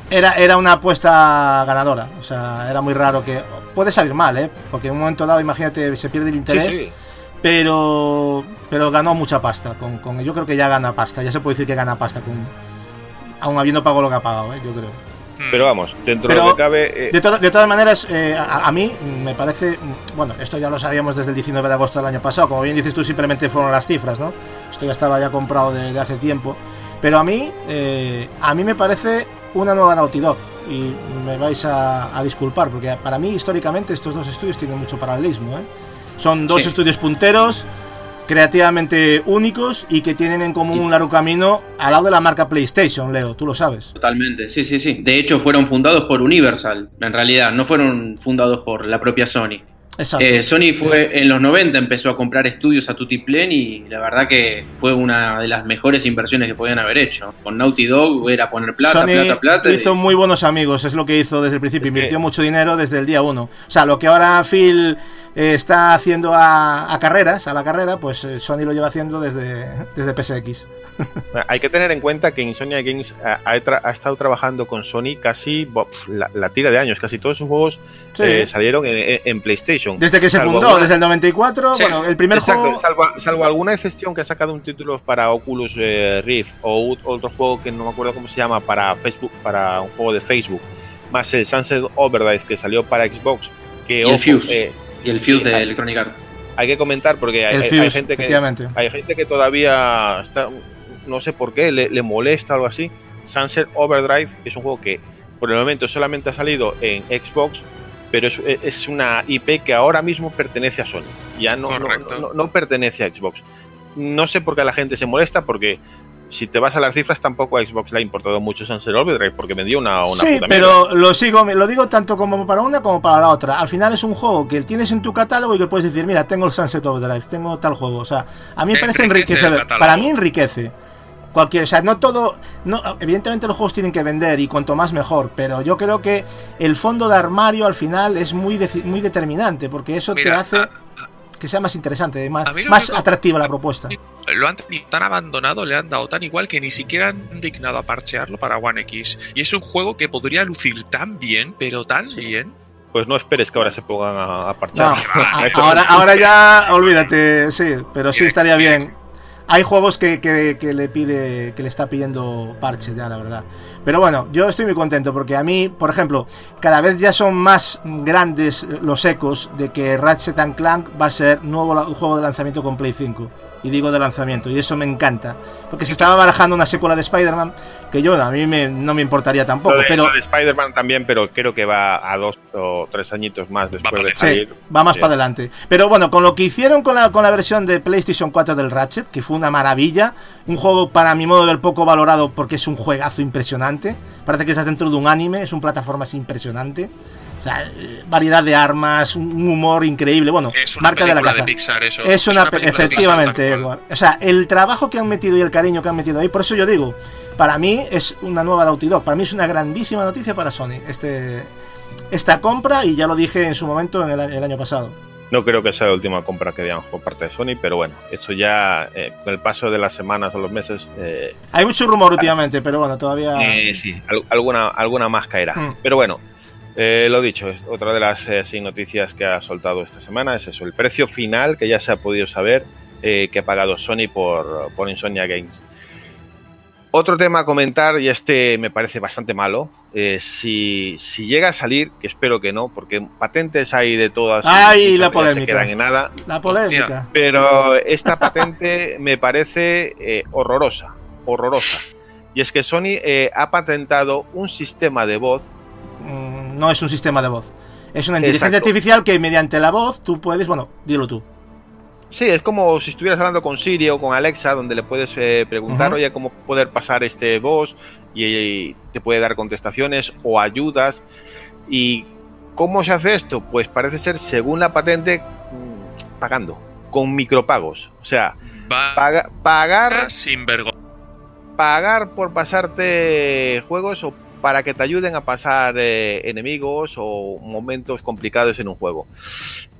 Era, era una apuesta ganadora, o sea, era muy raro que... Puede salir mal, ¿eh? Porque en un momento dado, imagínate, se pierde el interés, sí. pero pero ganó mucha pasta. Con, con- yo creo que ya gana pasta, ya se puede decir que gana pasta, con aún habiendo pagado lo que ha pagado, ¿eh? yo creo. Hmm. Pero vamos, dentro Pero de lo que cabe, eh, De, to- de todas maneras, eh, a, a mí me parece. Bueno, esto ya lo sabíamos desde el 19 de agosto del año pasado. Como bien dices tú, simplemente fueron las cifras, ¿no? Esto ya estaba ya comprado de, de hace tiempo. Pero a mí, eh, a mí me parece una nueva Naughty Dog. Y me vais a, a disculpar, porque para mí, históricamente, estos dos estudios tienen mucho paralelismo, ¿eh? Son dos Sí. estudios punteros, creativamente únicos y que tienen en común un largo camino al lado de la marca PlayStation, Leo, tú lo sabes. Totalmente, sí, sí, sí. De hecho, fueron fundados por Universal, en realidad, no fueron fundados por la propia Sony. Exacto. Eh, Sony fue en los 90 empezó a comprar estudios a Tutiplen y la verdad que fue una de las mejores inversiones que podían haber hecho. Con Naughty Dog era poner plata, Sony plata, plata. y- hizo muy buenos amigos, es lo que hizo desde el principio, Es que- invirtió mucho dinero desde el día uno. O sea, lo que ahora Phil eh, está haciendo a, a carreras, a la carrera, pues eh, Sony lo lleva haciendo desde, desde PSX. Bueno, Hay que tener en cuenta que Insomnia Games ha, ha tra- ha estado trabajando con Sony casi la, la tira de años. Casi todos sus juegos Sí. eh, salieron en, en- en PlayStation. Desde que se fundó, alguna- desde el 94, Sí, bueno, el primer Exacto, juego... salvo, salvo alguna excepción que ha sacado un título para Oculus eh, Rift o otro juego que no me acuerdo cómo se llama para Facebook, para un juego de Facebook, más el Sunset Overdrive que salió para Xbox. Que Y el ojo, Fuse. eh, Y el Fuse de hay- Electronic Arts. hay que comentar porque hay, Fuse, gente que hay gente que todavía está, no sé por qué, le, le molesta algo así. Sunset Overdrive es un juego que por el momento solamente ha salido en Xbox, pero es, es una IP que ahora mismo pertenece a Sony. Ya no, no, Correcto. no- no pertenece a Xbox. No sé por qué la gente se molesta, porque si te vas a las cifras, tampoco a Xbox le ha importado mucho Sunset Overdrive, porque vendió una, una Sí, puta mierda. pero lo sigo, lo digo tanto como para una como para la otra. Al final es un juego que tienes en tu catálogo y que puedes decir, mira, tengo el Sunset Overdrive, tengo tal juego. O sea, a mí me parece enriquecedor. Para mí enriquece. Cualquier, o sea, no todo, no, evidentemente los juegos tienen que vender y cuanto más mejor, pero yo creo que el fondo de armario al final es muy, deci- muy determinante porque eso te Mira, hace a- que sea más interesante, más, más único- atractiva la propuesta. lo han tenido tan abandonado, le han dado tan igual que ni siquiera han dignado a parchearlo para One X. Y es un juego que podría lucir tan bien, pero tan bien. Pues no esperes que ahora se pongan a, a No, parchar. a- Esto- ahora, ahora ya olvídate, sí, pero sí estaría bien. Hay juegos que, que- le pide, que le está pidiendo parche ya, la verdad. Pero bueno, yo estoy muy contento porque a mí, por ejemplo, cada vez ya son más grandes los ecos de que Ratchet and Clank va a ser nuevo juego de lanzamiento con Play 5. Y digo de lanzamiento, y eso me encanta. Porque se estaba barajando una secuela de Spider-Man, que yo a mí me- no me importaría tampoco, Lo de, pero lo de Spider-Man también, pero creo que va a dos o tres añitos más después de salir. Sí, va más Sí. para adelante. Pero bueno, con lo que hicieron con la, con la versión de PlayStation 4 del Ratchet, que fue una maravilla, un juego para mi modo de ver poco valorado porque es un juegazo impresionante. Parece que estás dentro de un anime, es un plataformas impresionante. O sea, variedad de armas, un humor increíble. Bueno, Es una marca de la casa. de Pixar, eso. Es una, película de Pixar, efectivamente. O sea, el trabajo que han metido y el cariño que han metido ahí, por eso yo digo, para mí es una nueva Naughty Dog. Para mí es una grandísima noticia para Sony. Este, esta compra, y ya lo dije en su momento en el, el año pasado. No creo que sea la última compra que veamos por parte de Sony, pero bueno, eso ya eh, con el paso de las semanas o los meses, eh, Hay mucho rumor últimamente, pero bueno, todavía. eh, sí, al- alguna, alguna más caerá. Mm. Pero bueno, eh, lo dicho, es otra de las eh, sí, noticias que ha soltado esta semana es eso, el precio final que ya se ha podido saber eh, que ha pagado Sony por, por Insomnia Games. Otro tema a comentar, y este me parece bastante malo, eh, si, si llega a salir, que espero que no, porque patentes hay de todas. ¡Ay, la polémica! Se quedan en nada. La polémica. Pero esta patente me parece eh, horrorosa, horrorosa. Y es que Sony eh, ha patentado un sistema de voz. Mm, No es un sistema de voz. Es una inteligencia Exacto. artificial que mediante la voz tú puedes. Bueno, dilo tú. Sí, es como si estuvieras hablando con Siri o con Alexa, donde le puedes eh, preguntar, oye, cómo poder pasar este voz y, y te puede dar contestaciones o ayudas. ¿Y cómo se hace esto? Pues parece ser, según la patente, mm, pagando, con micropagos. O sea, Va paga- pagar sin vergüenza. pagar por pasarte juegos o para que te ayuden a pasar eh, enemigos o momentos complicados en un juego.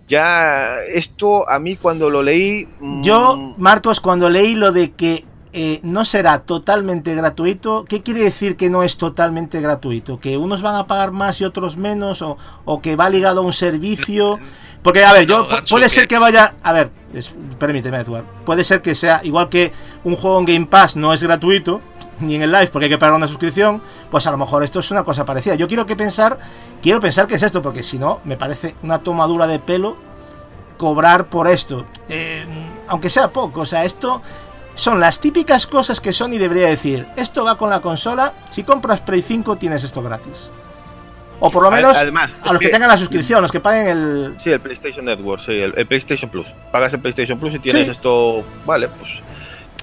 Ya esto a mí cuando lo leí... mm, Yo, Marcos, cuando leí lo de que eh, no será totalmente gratuito, ¿qué quiere decir que no es totalmente gratuito? ¿Que unos van a pagar más y otros menos? ¿O, o que va ligado a un servicio? Porque, a ver, yo No, puede ser que- vaya. A ver, es- permíteme, Edward. Puede ser que sea igual que un juego en Game Pass no es gratuito, ni en el live porque hay que pagar una suscripción, pues a lo mejor esto es una cosa parecida. Yo quiero que pensar, quiero pensar que es esto, porque si no, me parece una tomadura de pelo cobrar por esto. Eh, aunque sea poco, o sea, esto son las típicas cosas que Sony debería decir. Esto va con la consola, si compras Play 5 tienes esto gratis. O por lo menos Además, a los que que- tengan la suscripción, los que paguen el... Sí, el PlayStation Network, sí, el, el PlayStation Plus. Pagas el PlayStation Plus y tienes Sí. esto... Vale, pues...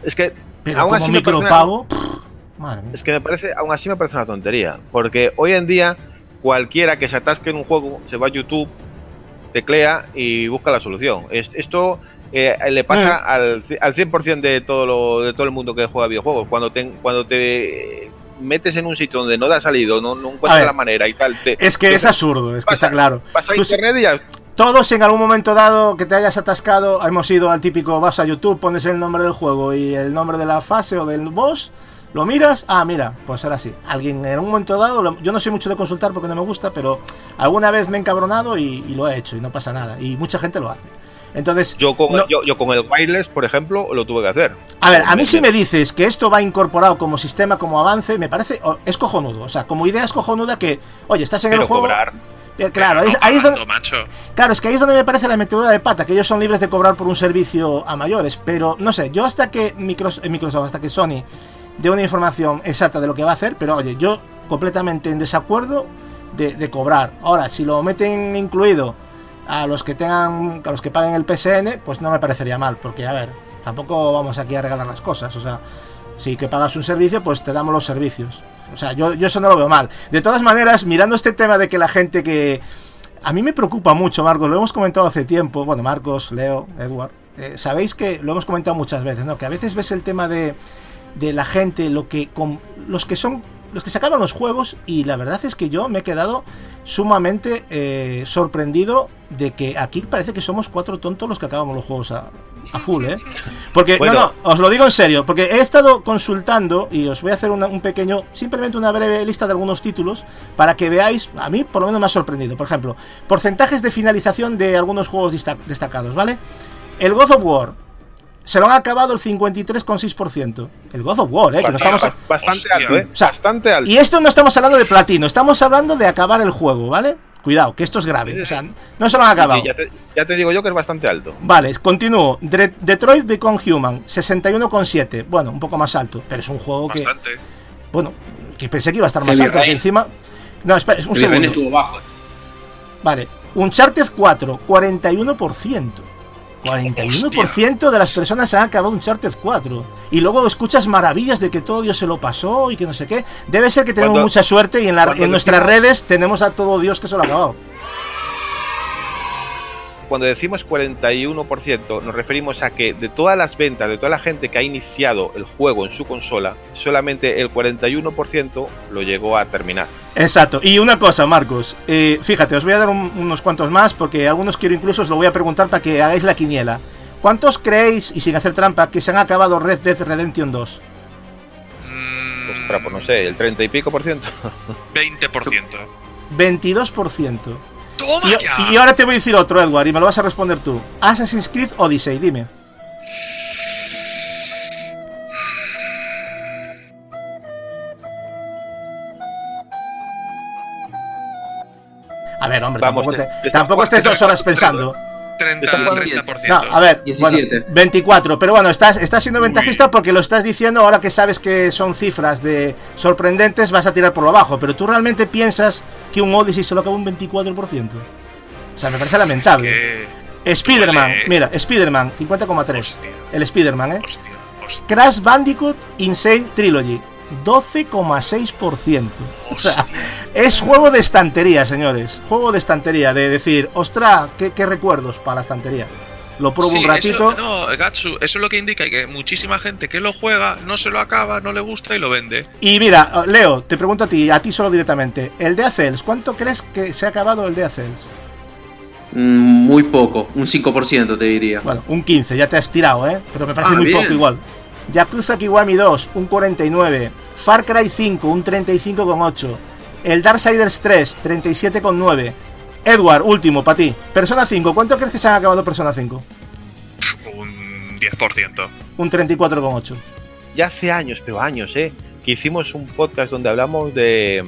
Es que... Pero aún como así me parece una- pff, madre mía. Es que me parece, aún así me parece una tontería. Porque hoy en día, cualquiera que se atasque en un juego, se va a YouTube teclea y busca la solución. Es- esto eh, le pasa Mm. al, al 100% de todo, lo, de todo el mundo que juega videojuegos. Cuando te, cuando te metes en un sitio donde no te ha salido, no, no encuentras ver, la manera y tal, te, Es que te- es absurdo, es que está claro. vas a internet y ya Todos en algún momento dado que te hayas atascado, hemos ido al típico, vas a YouTube, pones el nombre del juego y el nombre de la fase o del boss, lo miras, ah, mira, pues ahora sí. Alguien en un momento dado, lo- yo no soy mucho de consultar porque no me gusta, pero alguna vez me he encabronado y, y lo he hecho y no pasa nada. Y mucha gente lo hace. Entonces, Yo con, no- yo, yo con el wireless, por ejemplo, lo tuve que hacer. a ver, a mí si me dices que esto va incorporado como sistema, como avance, me parece, es cojonudo. O sea, como idea es cojonuda que, oye, estás en el Pero juego... cobrar. Eh, Claro, ahí, es donde... Claro, es que ahí es donde me parece la metedura de pata, que ellos son libres de cobrar por un servicio a mayores, pero no sé, yo hasta que Microsoft, eh, Microsoft hasta que Sony dé una información exacta de lo que va a hacer, pero oye, yo completamente en desacuerdo de, de cobrar. Ahora, si lo meten incluido a los que tengan, a los que paguen el PSN, pues no me parecería mal, porque a ver, tampoco vamos aquí a regalar las cosas, o sea, si que pagas un servicio, pues te damos los servicios. O sea, yo, yo eso no lo veo mal. De todas maneras, mirando este tema de que la gente que... A mí me preocupa mucho, Marcos, lo hemos comentado hace tiempo. Bueno, Marcos, Leo, Edward. eh, Sabéis que lo hemos comentado muchas veces, ¿no? Que a veces ves el tema de, de la gente, lo que con, los que son los que sacaban los juegos y la verdad es que yo me he quedado sumamente eh, sorprendido de que aquí parece que somos cuatro tontos los que acabamos los juegos a, a full, ¿eh? Porque, Bueno. no, no, os lo digo en serio, porque he estado consultando y os voy a hacer una- un pequeño, simplemente una breve lista de algunos títulos para que veáis, a mí por lo menos me ha sorprendido. Por ejemplo, porcentajes de finalización de algunos juegos destacados, ¿vale? El God of War se lo han acabado el 53,6%. El God of War, ¿eh? Que no estamos, Bastante, bastante Hostia. alto, ¿eh? O sea, bastante alto. y esto no estamos hablando de platino, estamos hablando de acabar el juego, ¿vale? Cuidado, que esto es grave. O sea, no se lo han acabado. Sí, ya, te, ya te digo yo que es bastante alto. Vale, continúo. Dre- Detroit Become Human, 61,7. Bueno, un poco más alto, pero es un juego que. Bastante. Bueno, que pensé que iba a estar más Heavy alto, que encima. No, espera, un Ren segundo. estuvo bajo. Vale, Uncharted 4, 41%. 41% de las personas han acabado Uncharted 4. Y luego escuchas maravillas de que todo Dios se lo pasó y que no sé qué. Debe ser que tenemos mucha suerte y en, la- en nuestras redes tenemos a todo Dios que se lo ha acabado. Cuando decimos 41%, nos referimos a que de todas las ventas, de toda la gente que ha iniciado el juego en su consola, solamente el 41% lo llegó a terminar. Exacto. Y una cosa, Marcos. eh, fíjate, os voy a dar un- unos cuantos más porque algunos quiero incluso os lo voy a preguntar para que hagáis la quiniela. ¿Cuántos creéis, y sin hacer trampa, que se han acabado Red Dead Redemption 2? Mm, Ostras, pues no sé, el 30 y pico por ciento. 20%. 22%. ¡Toma Y, ya! y ahora te voy a decir otro, Edward, y me lo vas a responder tú. Assassin's Creed Odyssey, dime. A ver, hombre, Vamos, tampoco, te- te- te está- tampoco estés dos horas pensando. 30, Está- 30%. No, a ver, 17. bueno, 24, pero bueno, estás, estás siendo ventajista porque lo estás diciendo ahora que sabes que son cifras de sorprendentes, vas a tirar por lo bajo, pero tú realmente piensas que un Odyssey se lo acabó un 24%. O sea, me parece lamentable. Que- Spider-Man, Vale. mira, Spider-Man, 50,3. Hostia. El Spider-Man, ¿eh? Hostia, hostia. Crash Bandicoot Insane Trilogy, 12,6%. O sea, es juego de estantería, señores. Juego de estantería, de decir, ostra, qué, qué recuerdos para la estantería. Lo pruebo Sí, un ratito. Eso, no, Gatsu, eso es lo que indica que muchísima gente que lo juega no se lo acaba, no le gusta y lo vende. Y mira, Leo, te pregunto a ti, a ti solo directamente. El de Cells, ¿cuánto crees que se ha acabado el de Cells? Mm, Muy poco, un 5% te diría. Bueno, un 15, ya te has tirado, ¿eh? Pero me parece Ah, muy bien. poco igual. Yakuza Kiwami 2, un 49. Far Cry 5, un 35,8. El Darksiders 3, 37,9. Edward, último, para ti. Persona 5, ¿cuánto crees que se han acabado Persona 5? Un 10%. Un 34,8. Ya hace años, pero años, ¿eh? Que hicimos un podcast donde hablamos de,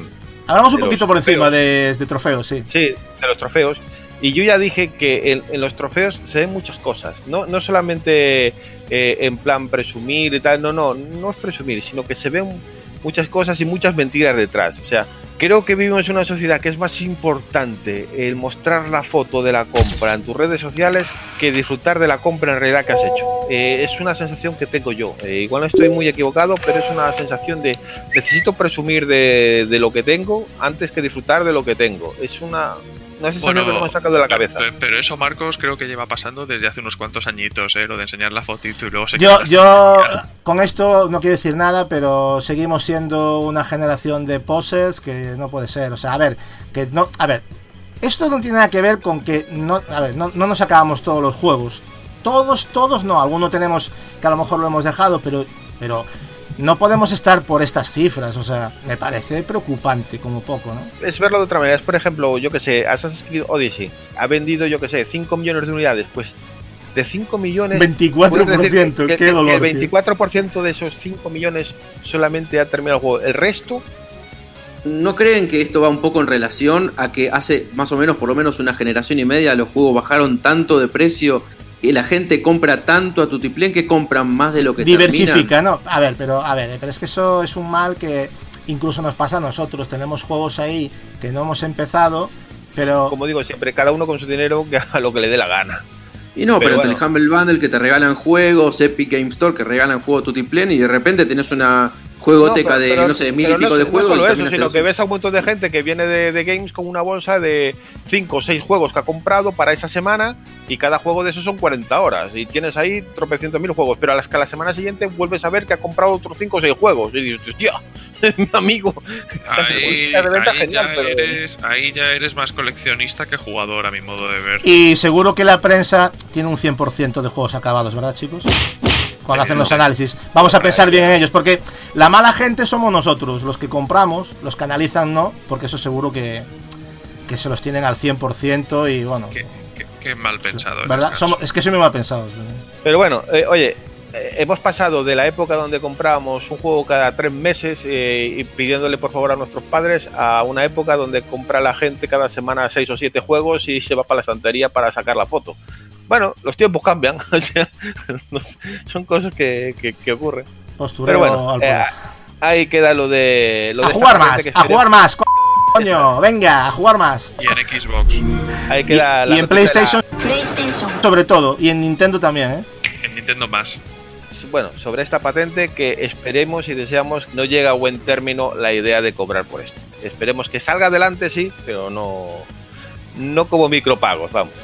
Hablamos un De poquito por encima trofeos. de, de trofeos, sí. Sí, de los trofeos. Y yo ya dije que en, en los trofeos se ven muchas cosas. No, no solamente eh, en plan presumir y tal, no, no, no es presumir, sino que se ven muchas cosas y muchas mentiras detrás. O sea, creo que vivimos en una sociedad que es más importante el mostrar la foto de la compra en tus redes sociales que disfrutar de la compra en realidad que has hecho. Eh, es una sensación que tengo yo. Eh, igual no estoy muy equivocado, pero es una sensación de necesito presumir de, de lo que tengo antes que disfrutar de lo que tengo. Es una Una sensación que no me saca de la cabeza. Pero, pero eso, Marcos, creo que lleva pasando desde hace unos cuantos añitos, ¿eh? Lo de enseñar la fotito y luego se Yo, yo con esto no quiero decir nada, pero seguimos siendo una generación de posers que no puede ser. O sea, a ver, que no, a ver, esto no tiene nada que ver con que no, a ver, no, no nos acabamos todos los juegos. Todos, todos no. Algunos tenemos que a lo mejor lo hemos dejado, pero, pero no podemos estar por estas cifras. O sea, me parece preocupante como poco, ¿no? Es verlo de otra manera. Es, por ejemplo, yo que sé, Assassin's Creed Odyssey ha vendido, yo que sé, 5 millones de unidades. Pues de 5 millones. 24%, puedes decir que- qué que- que dolor, El 24% de esos 5 millones solamente ha terminado el juego. El resto, ¿No creen que esto va un poco en relación a que hace más o menos, por lo menos una generación y media, los juegos bajaron tanto de precio y la gente compra tanto a Tutiplén que compran más de lo que Diversifica, terminan? ¿no? A ver, pero a ver, pero es que eso es un mal que incluso nos pasa a nosotros. Tenemos juegos ahí que no hemos empezado, pero como digo siempre, cada uno con su dinero que haga lo que le dé la gana. Y no, pero, el Humble Bundle que te regalan juegos, Epic Game Store que regalan juegos Tutiplén y de repente tenés una juegoteca No, pero- de, pero- no sé, mil y no pico es- de no juegos. solo y eso, sino que ves a un montón de gente que viene de, de Games con una bolsa de 5 o 6 juegos que ha comprado para esa semana y cada juego de esos son 40 horas y tienes ahí tropecientos mil juegos, pero a las que a la semana siguiente vuelves a ver que ha comprado otros 5 o 6 juegos y dices, hostia, mi amigo, Ahí, de venta ahí genial, ya pero- eres, ahí ya eres más coleccionista que jugador, a mi modo de ver. Y seguro que la prensa tiene un 100% de juegos acabados, ¿verdad, chicos? Cuando hacen los análisis. Vamos a pensar bien en ellos, porque la mala gente somos nosotros, los que compramos, los que analizan no, porque eso seguro que, que se los tienen al 100% y bueno, Qué, qué- qué mal pensado. ¿verdad? Somos- es que soy muy mal pensados. ¿verdad? Pero bueno, eh, oye, eh, hemos pasado de la época donde comprábamos un juego cada tres meses eh, y pidiéndole por favor a nuestros padres a una época donde compra la gente cada semana seis o siete juegos y se va para la estantería para sacar la foto. Bueno, los tiempos cambian, o sea, son cosas que, que- que ocurren. Postureo Pero bueno, al eh, ahí queda lo de... Lo a de jugar más, que a jugar más, co- coño, venga, a jugar más. Y en Xbox. Ahí Y, queda la y en la- PlayStation, sobre todo, y en Nintendo también, ¿eh? En Nintendo más. Bueno, sobre esta patente que esperemos y deseamos no llegue a buen término la idea de cobrar por esto. Esperemos que salga adelante, sí, pero no, no como micropagos, vamos.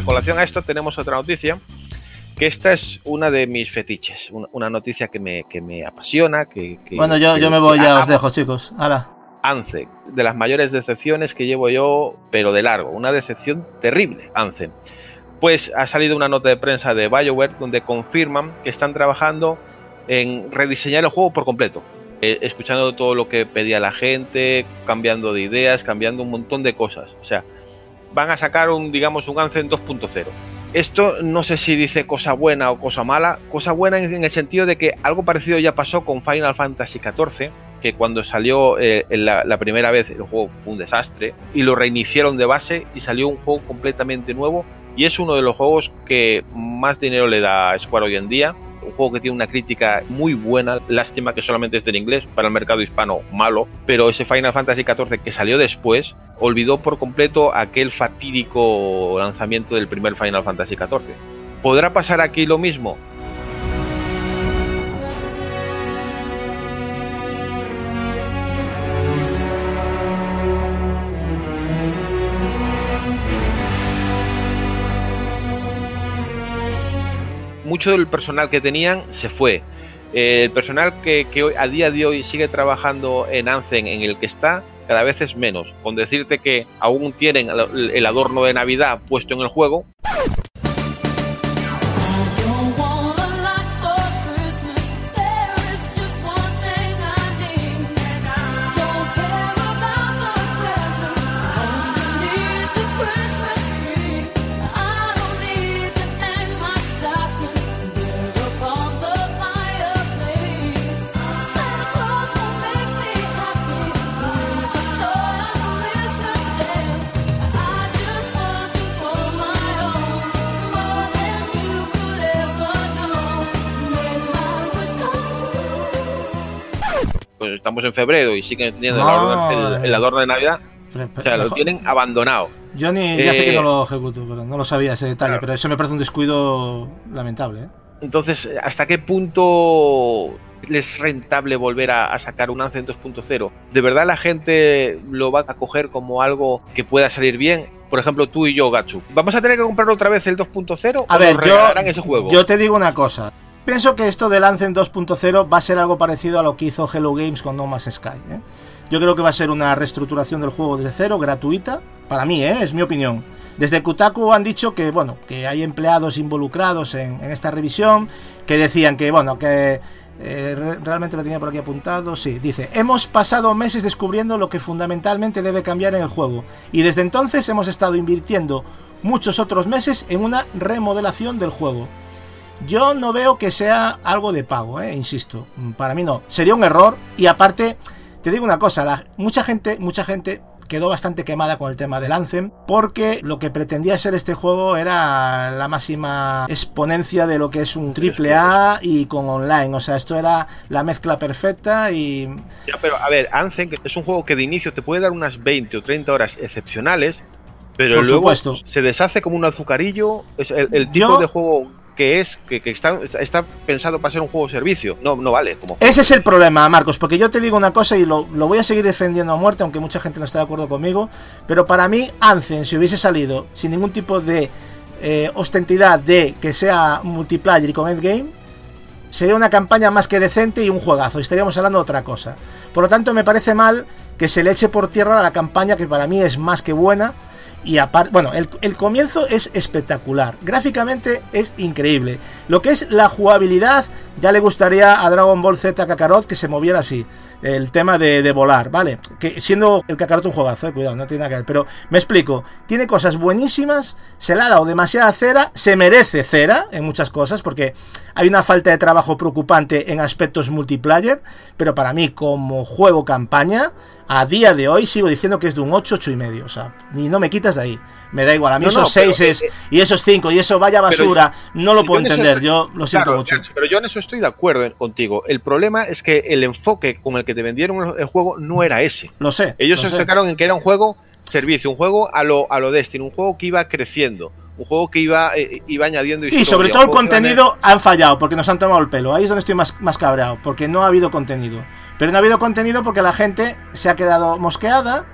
A colación a esto tenemos otra noticia, que esta es una de mis fetiches, una, una noticia que me, que me apasiona, que... que- Bueno, yo, que- yo me voy, ya os dejo, chicos. Hala. Anthem, de las mayores decepciones que llevo yo, pero de largo, una decepción terrible, Anthem. Pues ha salido una nota de prensa de BioWare donde confirman que están trabajando en rediseñar el juego por completo. Eh, escuchando todo lo que pedía la gente, cambiando de ideas, cambiando un montón de cosas. O sea, van a sacar un, digamos, un Anthem 2.0. Esto no sé si dice cosa buena o cosa mala. Cosa buena en, el sentido de que algo parecido ya pasó con Final Fantasy XIV, que cuando salió eh, la, la primera vez el juego fue un desastre y lo reiniciaron de base y salió un juego completamente nuevo y es uno de los juegos que más dinero le da a Square hoy en día. Un juego que tiene una crítica muy buena, lástima que solamente esté en inglés, para el mercado hispano malo, pero ese Final Fantasy XIV que salió después olvidó por completo aquel fatídico lanzamiento del primer Final Fantasy XIV. ¿Podrá pasar aquí lo mismo? Mucho del personal que tenían se fue. Eh, el personal que, que a día de hoy sigue trabajando en Anzen, en el que está, cada vez es menos. Con decirte que aún tienen el adorno de Navidad puesto en el juego, estamos en febrero y siguen teniendo el, adorno, el- el adorno de Navidad. O sea, lo tienen abandonado. Yo ni ya sé Eh, que no lo ejecuto, pero no lo sabía ese detalle, claro. pero eso me parece un descuido lamentable. ¿eh? Entonces, ¿hasta qué punto les es rentable volver a, a sacar un Anthem 2.0? ¿De verdad la gente lo va a coger como algo que pueda salir bien? Por ejemplo, tú y yo, Gatsu. ¿Vamos a tener que comprar otra vez el 2.0 A o ver, nos yo, regalarán ese juego? yo te digo una cosa. Pienso que esto del Anthem 2.0 va a ser algo parecido a lo que hizo Hello Games con No Man's Sky. ¿eh? Yo creo que va a ser una reestructuración del juego desde cero, gratuita. Para mí, ¿eh? es mi opinión. Desde Kutaku han dicho que, bueno, que hay empleados involucrados en, esta revisión, que decían que, bueno, que eh, re- realmente lo tenía por aquí apuntado. Sí, dice: Hemos pasado meses descubriendo lo que fundamentalmente debe cambiar en el juego, y desde entonces hemos estado invirtiendo muchos otros meses en una remodelación del juego. Yo no veo que sea algo de pago, eh, insisto. Para mí no. Sería un error. Y aparte, te digo una cosa, la- mucha gente, mucha gente quedó bastante quemada con el tema del Anthem, porque lo que pretendía ser este juego era la máxima exponencia de lo que es un triple A y con online. O sea, esto era la mezcla perfecta y Ya, pero a ver, Anthem es un juego que de inicio te puede dar unas 20 o 30 horas excepcionales, pero Por luego supuesto. se deshace como un azucarillo. Es el, el tipo Yo- de juego que es, que, está, está pensado para ser un juego de servicio. No, no vale. Como Ese es el problema, Marcos, porque yo te digo una cosa y lo, lo voy a seguir defendiendo a muerte, aunque mucha gente no esté de acuerdo conmigo, pero para mí Anthem, si hubiese salido sin ningún tipo de eh, ostentidad de que sea multiplayer y con endgame, sería una campaña más que decente y un juegazo, y estaríamos hablando de otra cosa. Por lo tanto, me parece mal que se le eche por tierra a la campaña, que para mí es más que buena. Y aparte, bueno, el, el comienzo es espectacular. Gráficamente es increíble. Lo que es la jugabilidad, ya le gustaría a Dragon Ball Z Kakarot que se moviera así. El tema de, de volar, ¿vale? Que siendo el Kakarot un juegazo, eh, cuidado, no tiene nada que ver. Pero me explico. Tiene cosas buenísimas, se le ha dado demasiada cera, se merece cera en muchas cosas, porque hay una falta de trabajo preocupante en aspectos multiplayer. Pero para mí, como juego campaña, a día de hoy sigo diciendo que es de un 8, 8 y medio. O sea, ni no me quitas de ahí. Me da igual. A mí No, no, esos pero, 6 eh, y esos 5 y eso vaya basura, no lo si puedo yo en eso entender. Yo lo siento Claro, mucho. Pero yo en eso estoy de acuerdo contigo. El problema es que el enfoque con el que te vendieron el- juego no era ese. Lo sé. Ellos lo se enfocaron en que era un juego servicio, un juego a lo, a lo Destiny, un juego que iba creciendo, un juego que iba, eh, iba añadiendo Y sobre todo el contenido han fallado porque nos han tomado el pelo. Ahí es donde estoy más, más cabreado, porque no ha habido contenido. Pero no ha habido contenido porque la gente se ha quedado mosqueada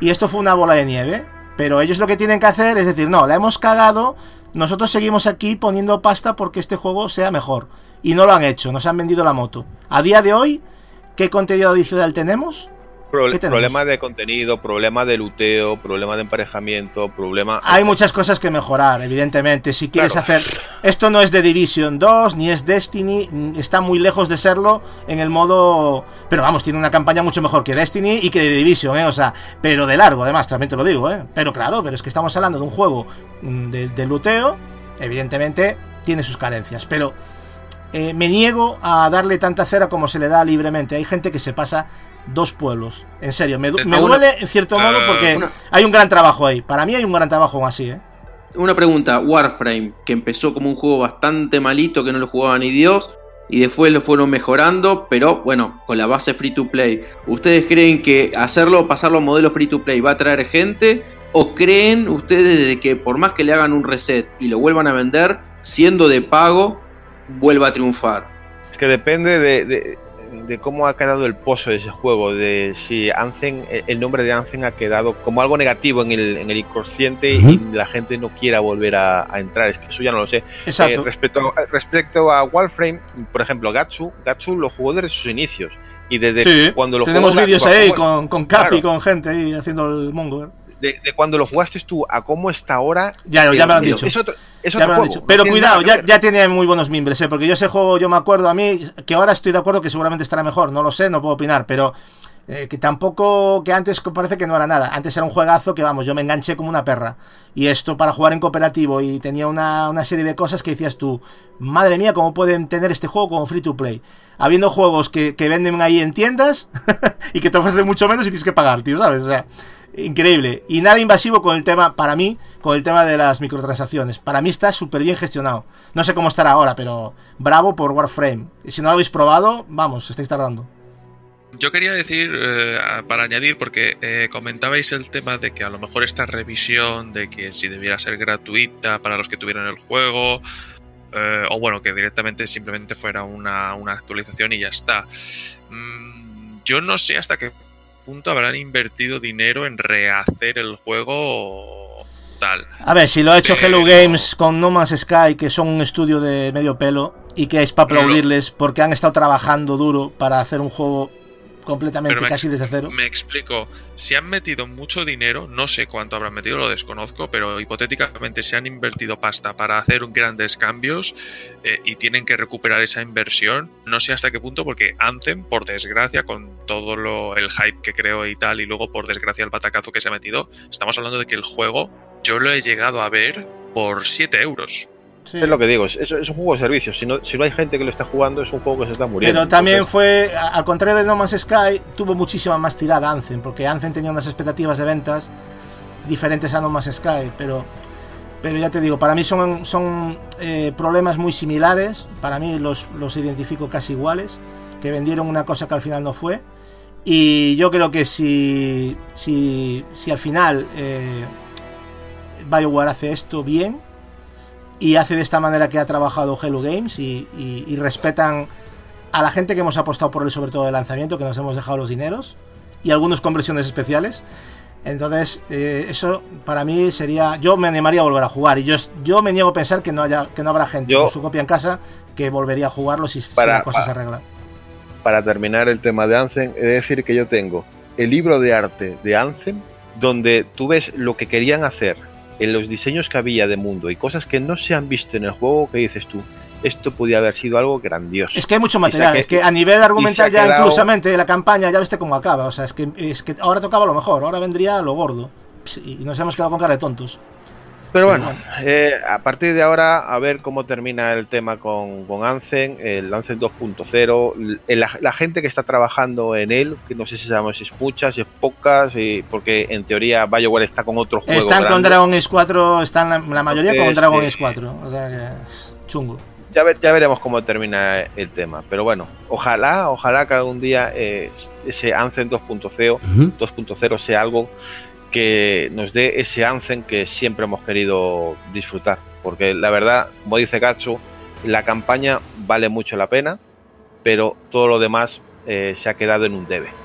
y esto fue una bola de nieve. Pero ellos lo que tienen que hacer es decir, no, la hemos cagado, nosotros seguimos aquí poniendo pasta porque este juego sea mejor. Y no lo han hecho, nos han vendido la moto. A día de hoy, ¿qué contenido adicional tenemos? Pro- ¿Qué tenemos? problema de contenido, problema de luteo, problema de emparejamiento, problema. Hay muchas cosas que mejorar, evidentemente. Si quieres Claro. hacer. Esto no es de Division 2, ni es Destiny, está muy lejos de serlo en el modo. Pero vamos, tiene una campaña mucho mejor que Destiny y que de Division, ¿eh? O sea, pero de largo, además, también te lo digo, ¿eh? Pero claro, pero es que estamos hablando de un juego mm, de, de luteo, evidentemente tiene sus carencias, pero. eh, me niego a darle tanta cera como se le da libremente. Hay gente que se pasa dos pueblos. En serio, me, Eh, me duele en cierto modo eh, porque una- hay un gran trabajo ahí. Para mí hay un gran trabajo aún así, ¿eh? Una pregunta, Warframe, que empezó como un juego bastante malito que no lo jugaba ni Dios, y después lo fueron mejorando, pero bueno, con la base free to play. ¿Ustedes creen que hacerlo, pasarlo a modelo free to play va a traer gente? ¿O creen ustedes de que por más que le hagan un reset y lo vuelvan a vender, siendo de pago, vuelva a triunfar? Es que depende de, de- de cómo ha quedado el pozo de ese juego, de si Anzen, el nombre de Anzen ha quedado como algo negativo en el, en el inconsciente y la gente no quiera volver a, a, entrar. Es que eso ya no lo sé. Exacto. Eh, respecto, a, respecto a Warframe, por ejemplo, Gatsu, Gatsu lo jugó desde sus inicios. Y desde sí, cuando lo tenemos vídeos ahí ¿cómo- con, con Capi, Claro. con gente ahí haciendo el mongo. ¿Eh? de, de cuando lo jugaste tú a cómo está ahora. Ya, ya me lo han es- dicho. Es otro, es Ya otro me lo han dicho. no Pero tiene cuidado, ya, ya tiene muy buenos mimbres, ¿eh? porque yo ese juego, yo me acuerdo a mí, que ahora estoy de acuerdo que seguramente estará mejor, no lo sé, no puedo opinar, pero eh, que tampoco, que antes parece que no era nada. Antes era un juegazo que, vamos, yo me enganché como una perra. Y esto para jugar en cooperativo y tenía una, una serie de cosas que decías tú, madre mía, ¿cómo pueden tener este juego como free to play? Habiendo juegos que, que venden ahí en tiendas y que te ofrecen mucho menos y tienes que pagar, tío, ¿sabes? O sea, increíble. Y nada invasivo con el tema, para mí, con el tema de las microtransacciones. Para mí está súper bien gestionado. No sé cómo estará ahora, pero bravo por Warframe. Y si no lo habéis probado, vamos, estáis tardando. Yo quería decir, eh, para añadir, porque eh, comentabais el tema de que a lo mejor esta revisión de que si debiera ser gratuita para los que tuvieran el juego, eh, o bueno, que directamente simplemente fuera una, una actualización y ya está. Mm, yo no sé hasta qué punto habrán invertido dinero en rehacer el juego tal. A ver, si lo ha hecho Pero- Hello Games con No Man's Sky, que son un estudio de medio pelo, y que es para aplaudirles porque han estado trabajando duro para hacer un juego completamente Pero casi desde cero. Me explico. Si han metido mucho dinero, no sé cuánto habrán metido, lo desconozco, pero hipotéticamente si han invertido pasta para hacer grandes cambios eh, y tienen que recuperar esa inversión, no sé hasta qué punto, porque Anthem, por desgracia, con todo lo, el hype que creó y tal, y luego por desgracia el batacazo que se ha metido, estamos hablando de que el juego yo lo he llegado a ver por 7 euros. Sí. Es lo que digo, es, es un juego de servicio. Si no, si no hay gente que lo está jugando, es un juego que se está muriendo. Pero también Entonces, fue, al contrario de No Man's Sky, tuvo muchísima más tirada Anthem, porque Anthem tenía unas expectativas de ventas diferentes a No Man's Sky, pero, pero ya te digo, para mí son, son eh, problemas muy similares, para mí los, los identifico casi iguales, que vendieron una cosa que al final no fue, y yo creo que si, si, si al final eh, BioWare hace esto bien, y hace de esta manera que ha trabajado Hello Games y, y- y respetan a la gente que hemos apostado por él, sobre todo de lanzamiento, que nos hemos dejado los dineros y algunos con versiones especiales. Entonces, eh, eso para mí sería. Yo me animaría a volver a jugar. Y yo, yo me niego a pensar que no haya que no habrá gente Yo- con su copia en casa que volvería a jugarlo si, si Para- la cosa para- se arregla. para terminar el tema de Anthem, he de decir que yo tengo el libro de arte de Anthem, donde tú ves lo que querían hacer en los diseños que había de mundo y cosas que no se han visto en el juego que dices tú. Esto podía haber sido algo grandioso. Es que hay mucho material, es que a nivel argumental ya quedado- inclusamente la campaña ya viste cómo acaba, o sea, es que, es que ahora tocaba lo mejor, ahora vendría lo gordo. Y nos hemos quedado con cara de tontos. Pero bueno, eh, a partir de ahora, a ver cómo termina el tema con, con Anthem, el Anthem 2.0, l- la, la gente que está trabajando en él, que no sé si sabemos si es muchas, si es pocas, y, porque en teoría BioWare está con otro juego. Están con. Dragon Age 4, están la, la mayoría con Dragon eh, Age 4, o sea que chungo. Ya, ver- ya veremos cómo termina el tema. Pero bueno, ojalá, ojalá que algún día eh, ese Anthem 2.0 2.0 sea algo que nos dé ese Anthem que siempre hemos querido disfrutar. Porque la verdad, como dice Gatsu, la campaña vale mucho la pena, pero todo lo demás eh, se ha quedado en un debe.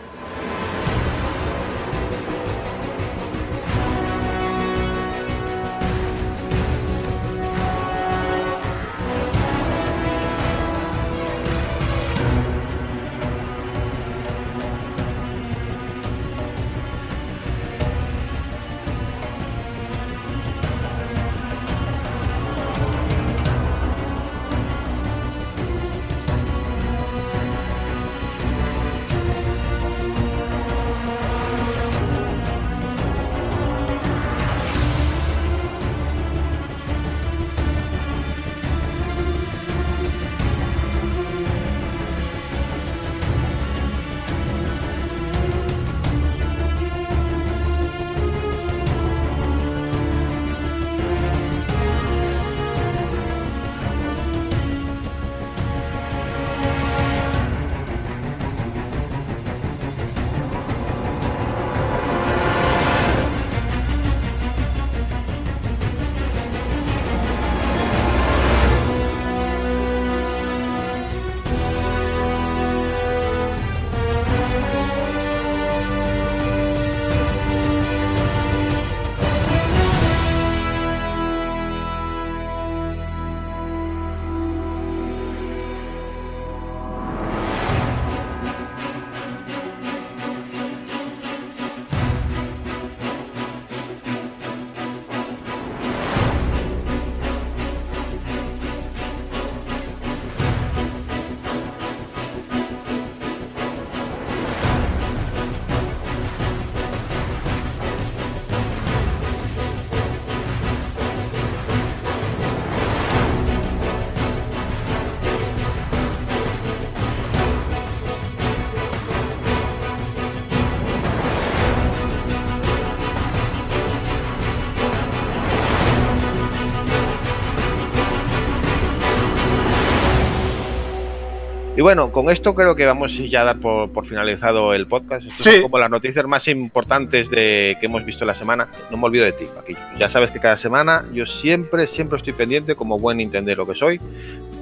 Bueno, con esto creo que vamos ya a dar por, por finalizado el podcast. Esto Sí. son como las noticias más importantes de, que hemos visto la semana. No me olvido de ti, Paquillo. Ya sabes que cada semana yo siempre, siempre estoy pendiente como buen Nintendero que soy.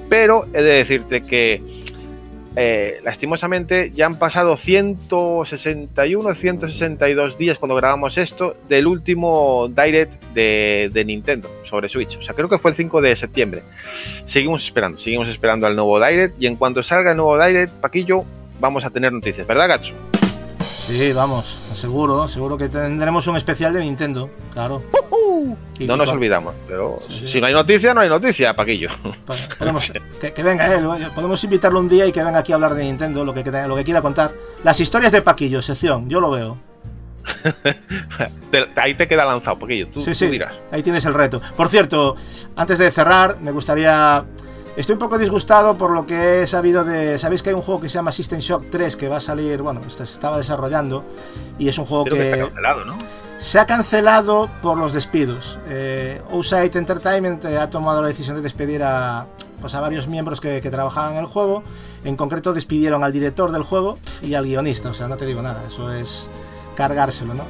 Pero he de decirte que eh, lastimosamente ya han pasado 161, 162 días cuando grabamos esto del último Direct de, de Nintendo sobre Switch. O sea, creo que fue el 5 de septiembre. Seguimos esperando, seguimos esperando al nuevo Direct y en cuanto salga el nuevo Direct, Paquillo, vamos a tener noticias, ¿verdad, Gacho? Sí, vamos, seguro, seguro que tendremos un especial de Nintendo, claro. Y- No nos olvidamos, pero Sí, sí. si no hay noticia, no hay noticia, Paquillo. Podemos, que, que venga él, oye, podemos invitarlo un día y que venga aquí a hablar de Nintendo, lo que, lo que quiera contar. Las historias de Paquillo, sección, yo lo veo. Ahí te queda lanzado, Paquillo, tú, sí, tú sí, dirás. ahí tienes el reto. Por cierto, antes de cerrar, me gustaría... Estoy un poco disgustado por lo que he sabido de... Sabéis que hay un juego que se llama System Shock 3 que va a salir, bueno, se estaba desarrollando y es un juego Creo que está que cancelado, ¿no? se ha cancelado por los despidos. Eh, Outside Entertainment eh, ha tomado la decisión de despedir a, pues a varios miembros que, que trabajaban en el juego. En concreto despidieron al director del juego y al guionista. O sea, no te digo nada, eso es cargárselo, ¿no?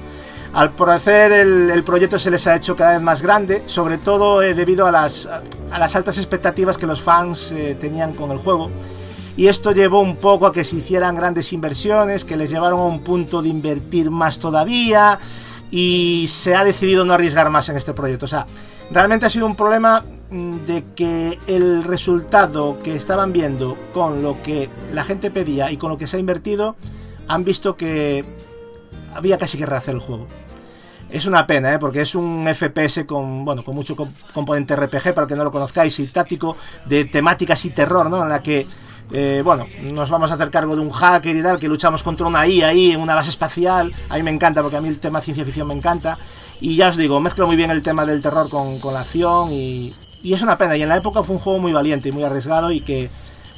Al parecer el, el proyecto se les ha hecho cada vez más grande, sobre todo eh, debido a las, a las altas expectativas que los fans eh, tenían con el juego. Y esto llevó un poco a que se hicieran grandes inversiones, que les llevaron a un punto de invertir más todavía y se ha decidido no arriesgar más en este proyecto. O sea, realmente ha sido un problema mm, de que el resultado que estaban viendo con lo que la gente pedía y con lo que se ha invertido, han visto que había casi que rehacer el juego. Es una pena, ¿eh? porque es un FPS con, bueno, con mucho com- componente RPG, para el que no lo conozcáis, y táctico, de temáticas y terror, ¿no? En la que, eh, bueno, nos vamos a hacer cargo de un hacker y tal, que luchamos contra una IA ahí en una base espacial. A mí me encanta, porque a mí el tema ciencia ficción me encanta. Y ya os digo, mezclo muy bien el tema del terror con, con la acción y, y es una pena. Y en la época fue un juego muy valiente y muy arriesgado y que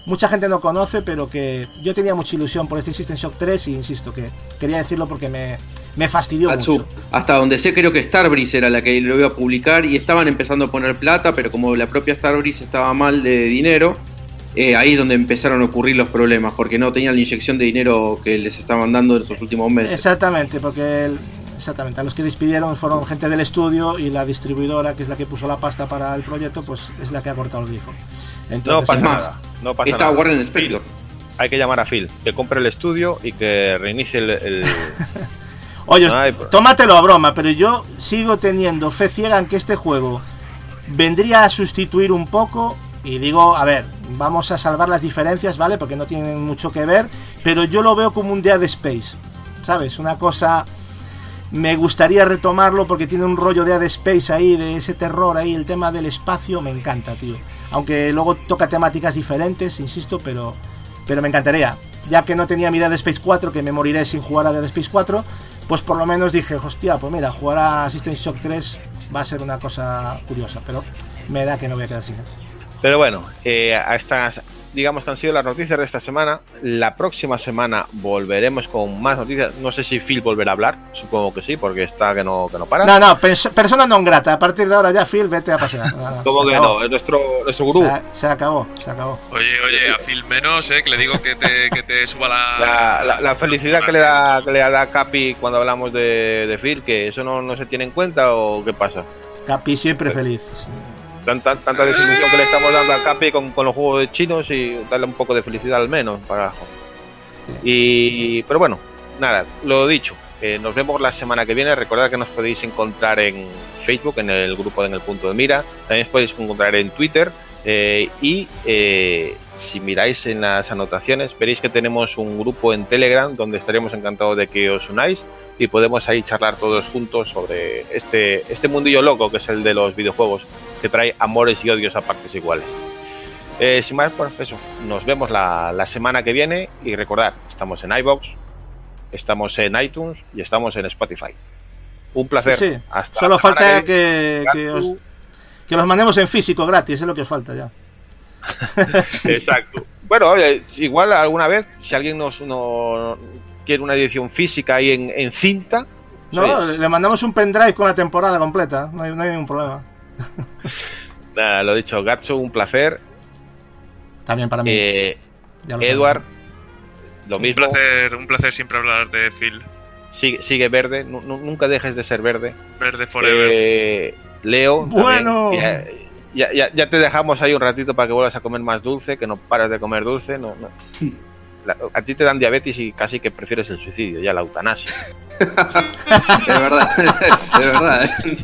mucha gente no conoce, pero que yo tenía mucha ilusión por este System Shock 3 y insisto que quería decirlo porque me, me fastidió Atsu, mucho. hasta donde sé creo que Starbreeze era la que lo iba a publicar y estaban empezando a poner plata, pero como la propia Starbreeze estaba mal de dinero, eh, ahí es donde empezaron a ocurrir los problemas, porque no tenían la inyección de dinero que les estaban dando en estos últimos meses. Exactamente, porque el- exactamente, a los que despidieron fueron gente del estudio y la distribuidora, que es la que puso la pasta para el proyecto, pues es la que ha cortado el grifo. No Entonces, pasa nada. No pasa está nada. Warren Spector. Hay que llamar a Phil, que compre el estudio y que reinicie el. el- Oye, No hay pro- tómatelo a broma, pero yo sigo teniendo fe ciega en que este juego vendría a sustituir un poco. Y digo, a ver, vamos a salvar las diferencias, ¿vale? Porque no tienen mucho que ver. Pero yo lo veo como un Dead Space. ¿Sabes? Una cosa. Me gustaría retomarlo porque tiene un rollo de Dead Space ahí, de ese terror ahí, el tema del espacio, me encanta, tío. Aunque luego toca temáticas diferentes, insisto, pero, pero me encantaría. Ya que no tenía mi Dead Space 4, que me moriré sin jugar a Dead Space 4, pues por lo menos dije, hostia, pues mira, jugar a System Shock 3 va a ser una cosa curiosa, pero me da que no voy a quedar sin él. Pero bueno, eh, a estas, digamos que han sido las noticias de esta semana. La próxima semana volveremos con más noticias. No sé si Phil volverá a hablar, supongo que sí, porque está que no, que no para. No, no, pers- persona non grata. A partir de ahora ya, Phil, vete a pasear. No, no, ¿Cómo se que acabó. no? Es nuestro, nuestro gurú. Se, se acabó, se acabó. Oye, oye, a Phil menos, eh, que le digo que te, que te suba la. La, la- la felicidad que le da que le da Capi cuando hablamos de, de Phil, que eso no, no se tiene en cuenta o qué pasa. Capi siempre feliz. Tanta, tanta desilusión que le estamos dando a Capi con, con los juegos de chinos y darle un poco de felicidad al menos para y pero bueno nada lo dicho eh, nos vemos la semana que viene. Recordad que nos podéis encontrar en Facebook en el grupo de en el punto de mira. También os podéis encontrar en Twitter eh, y eh, si miráis en las anotaciones veréis que tenemos un grupo en Telegram donde estaremos encantados de que os unáis y podemos ahí charlar todos juntos sobre este, este mundillo loco que es el de los videojuegos que trae amores y odios a partes iguales. Eh, sin más, pues eso, nos vemos la, la semana que viene y recordad, estamos en iBox, estamos en iTunes y estamos en Spotify. Un placer. Sí, sí. Hasta Solo falta que que, que, os- que los mandemos en físico gratis, es lo que os falta ya. Exacto. Bueno, oye, igual alguna vez, si alguien nos no, quiere una edición física ahí en, en cinta, No, pues, le mandamos un pendrive con la temporada completa, no hay, no hay ningún problema. nada, lo dicho, Gacho, un placer. También para mí. Eh, lo Edward, lo Un mismo. placer, un placer siempre hablar de Phil. Sigue, sigue verde, nu- nu- nunca dejes de ser verde. Verde forever. Eh, Leo. Bueno. también, ya, ya- ya te dejamos ahí un ratito para que vuelvas a comer más dulce, que no paras de comer dulce. No, no. La- a ti te dan diabetes y casi que prefieres el suicidio, ya la eutanasia. Es verdad, es verdad. ¿eh?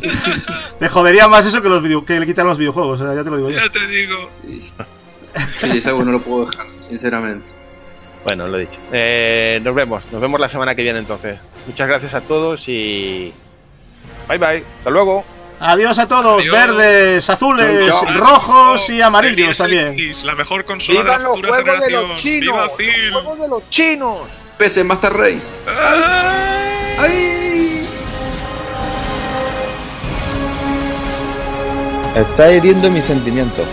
Me jodería más eso que, los video- que le quitan los videojuegos, o sea, ya te lo digo yo. Ya te digo. Sí, es algo que no lo puedo dejar, sinceramente. Bueno, lo dicho. Eh, nos vemos, nos vemos la semana que viene entonces. Muchas gracias a todos y. Bye bye, hasta luego. Adiós a todos, Adiós. verdes, azules, chao. rojos y amarillos también. la mejor consola de la ¡Vivan los futura juegos de generación. los chinos! ¡Viva ¡Los Phil! juegos de los chinos! PC Master Race. ¡Ay! Está hiriendo mis sentimientos.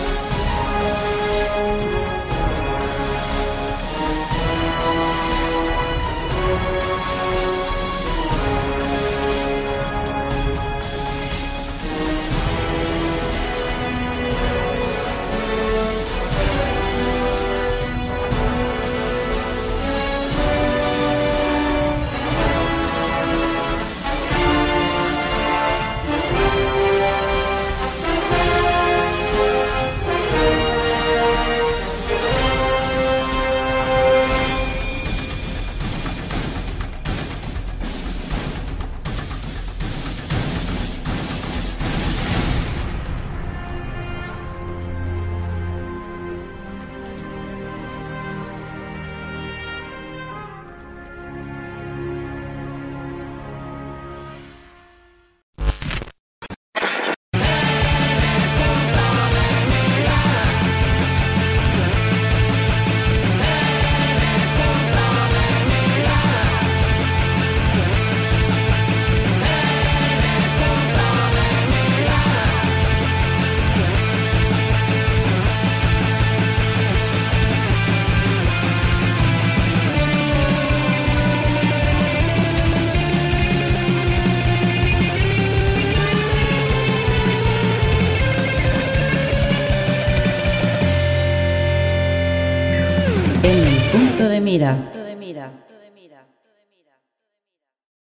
Mira.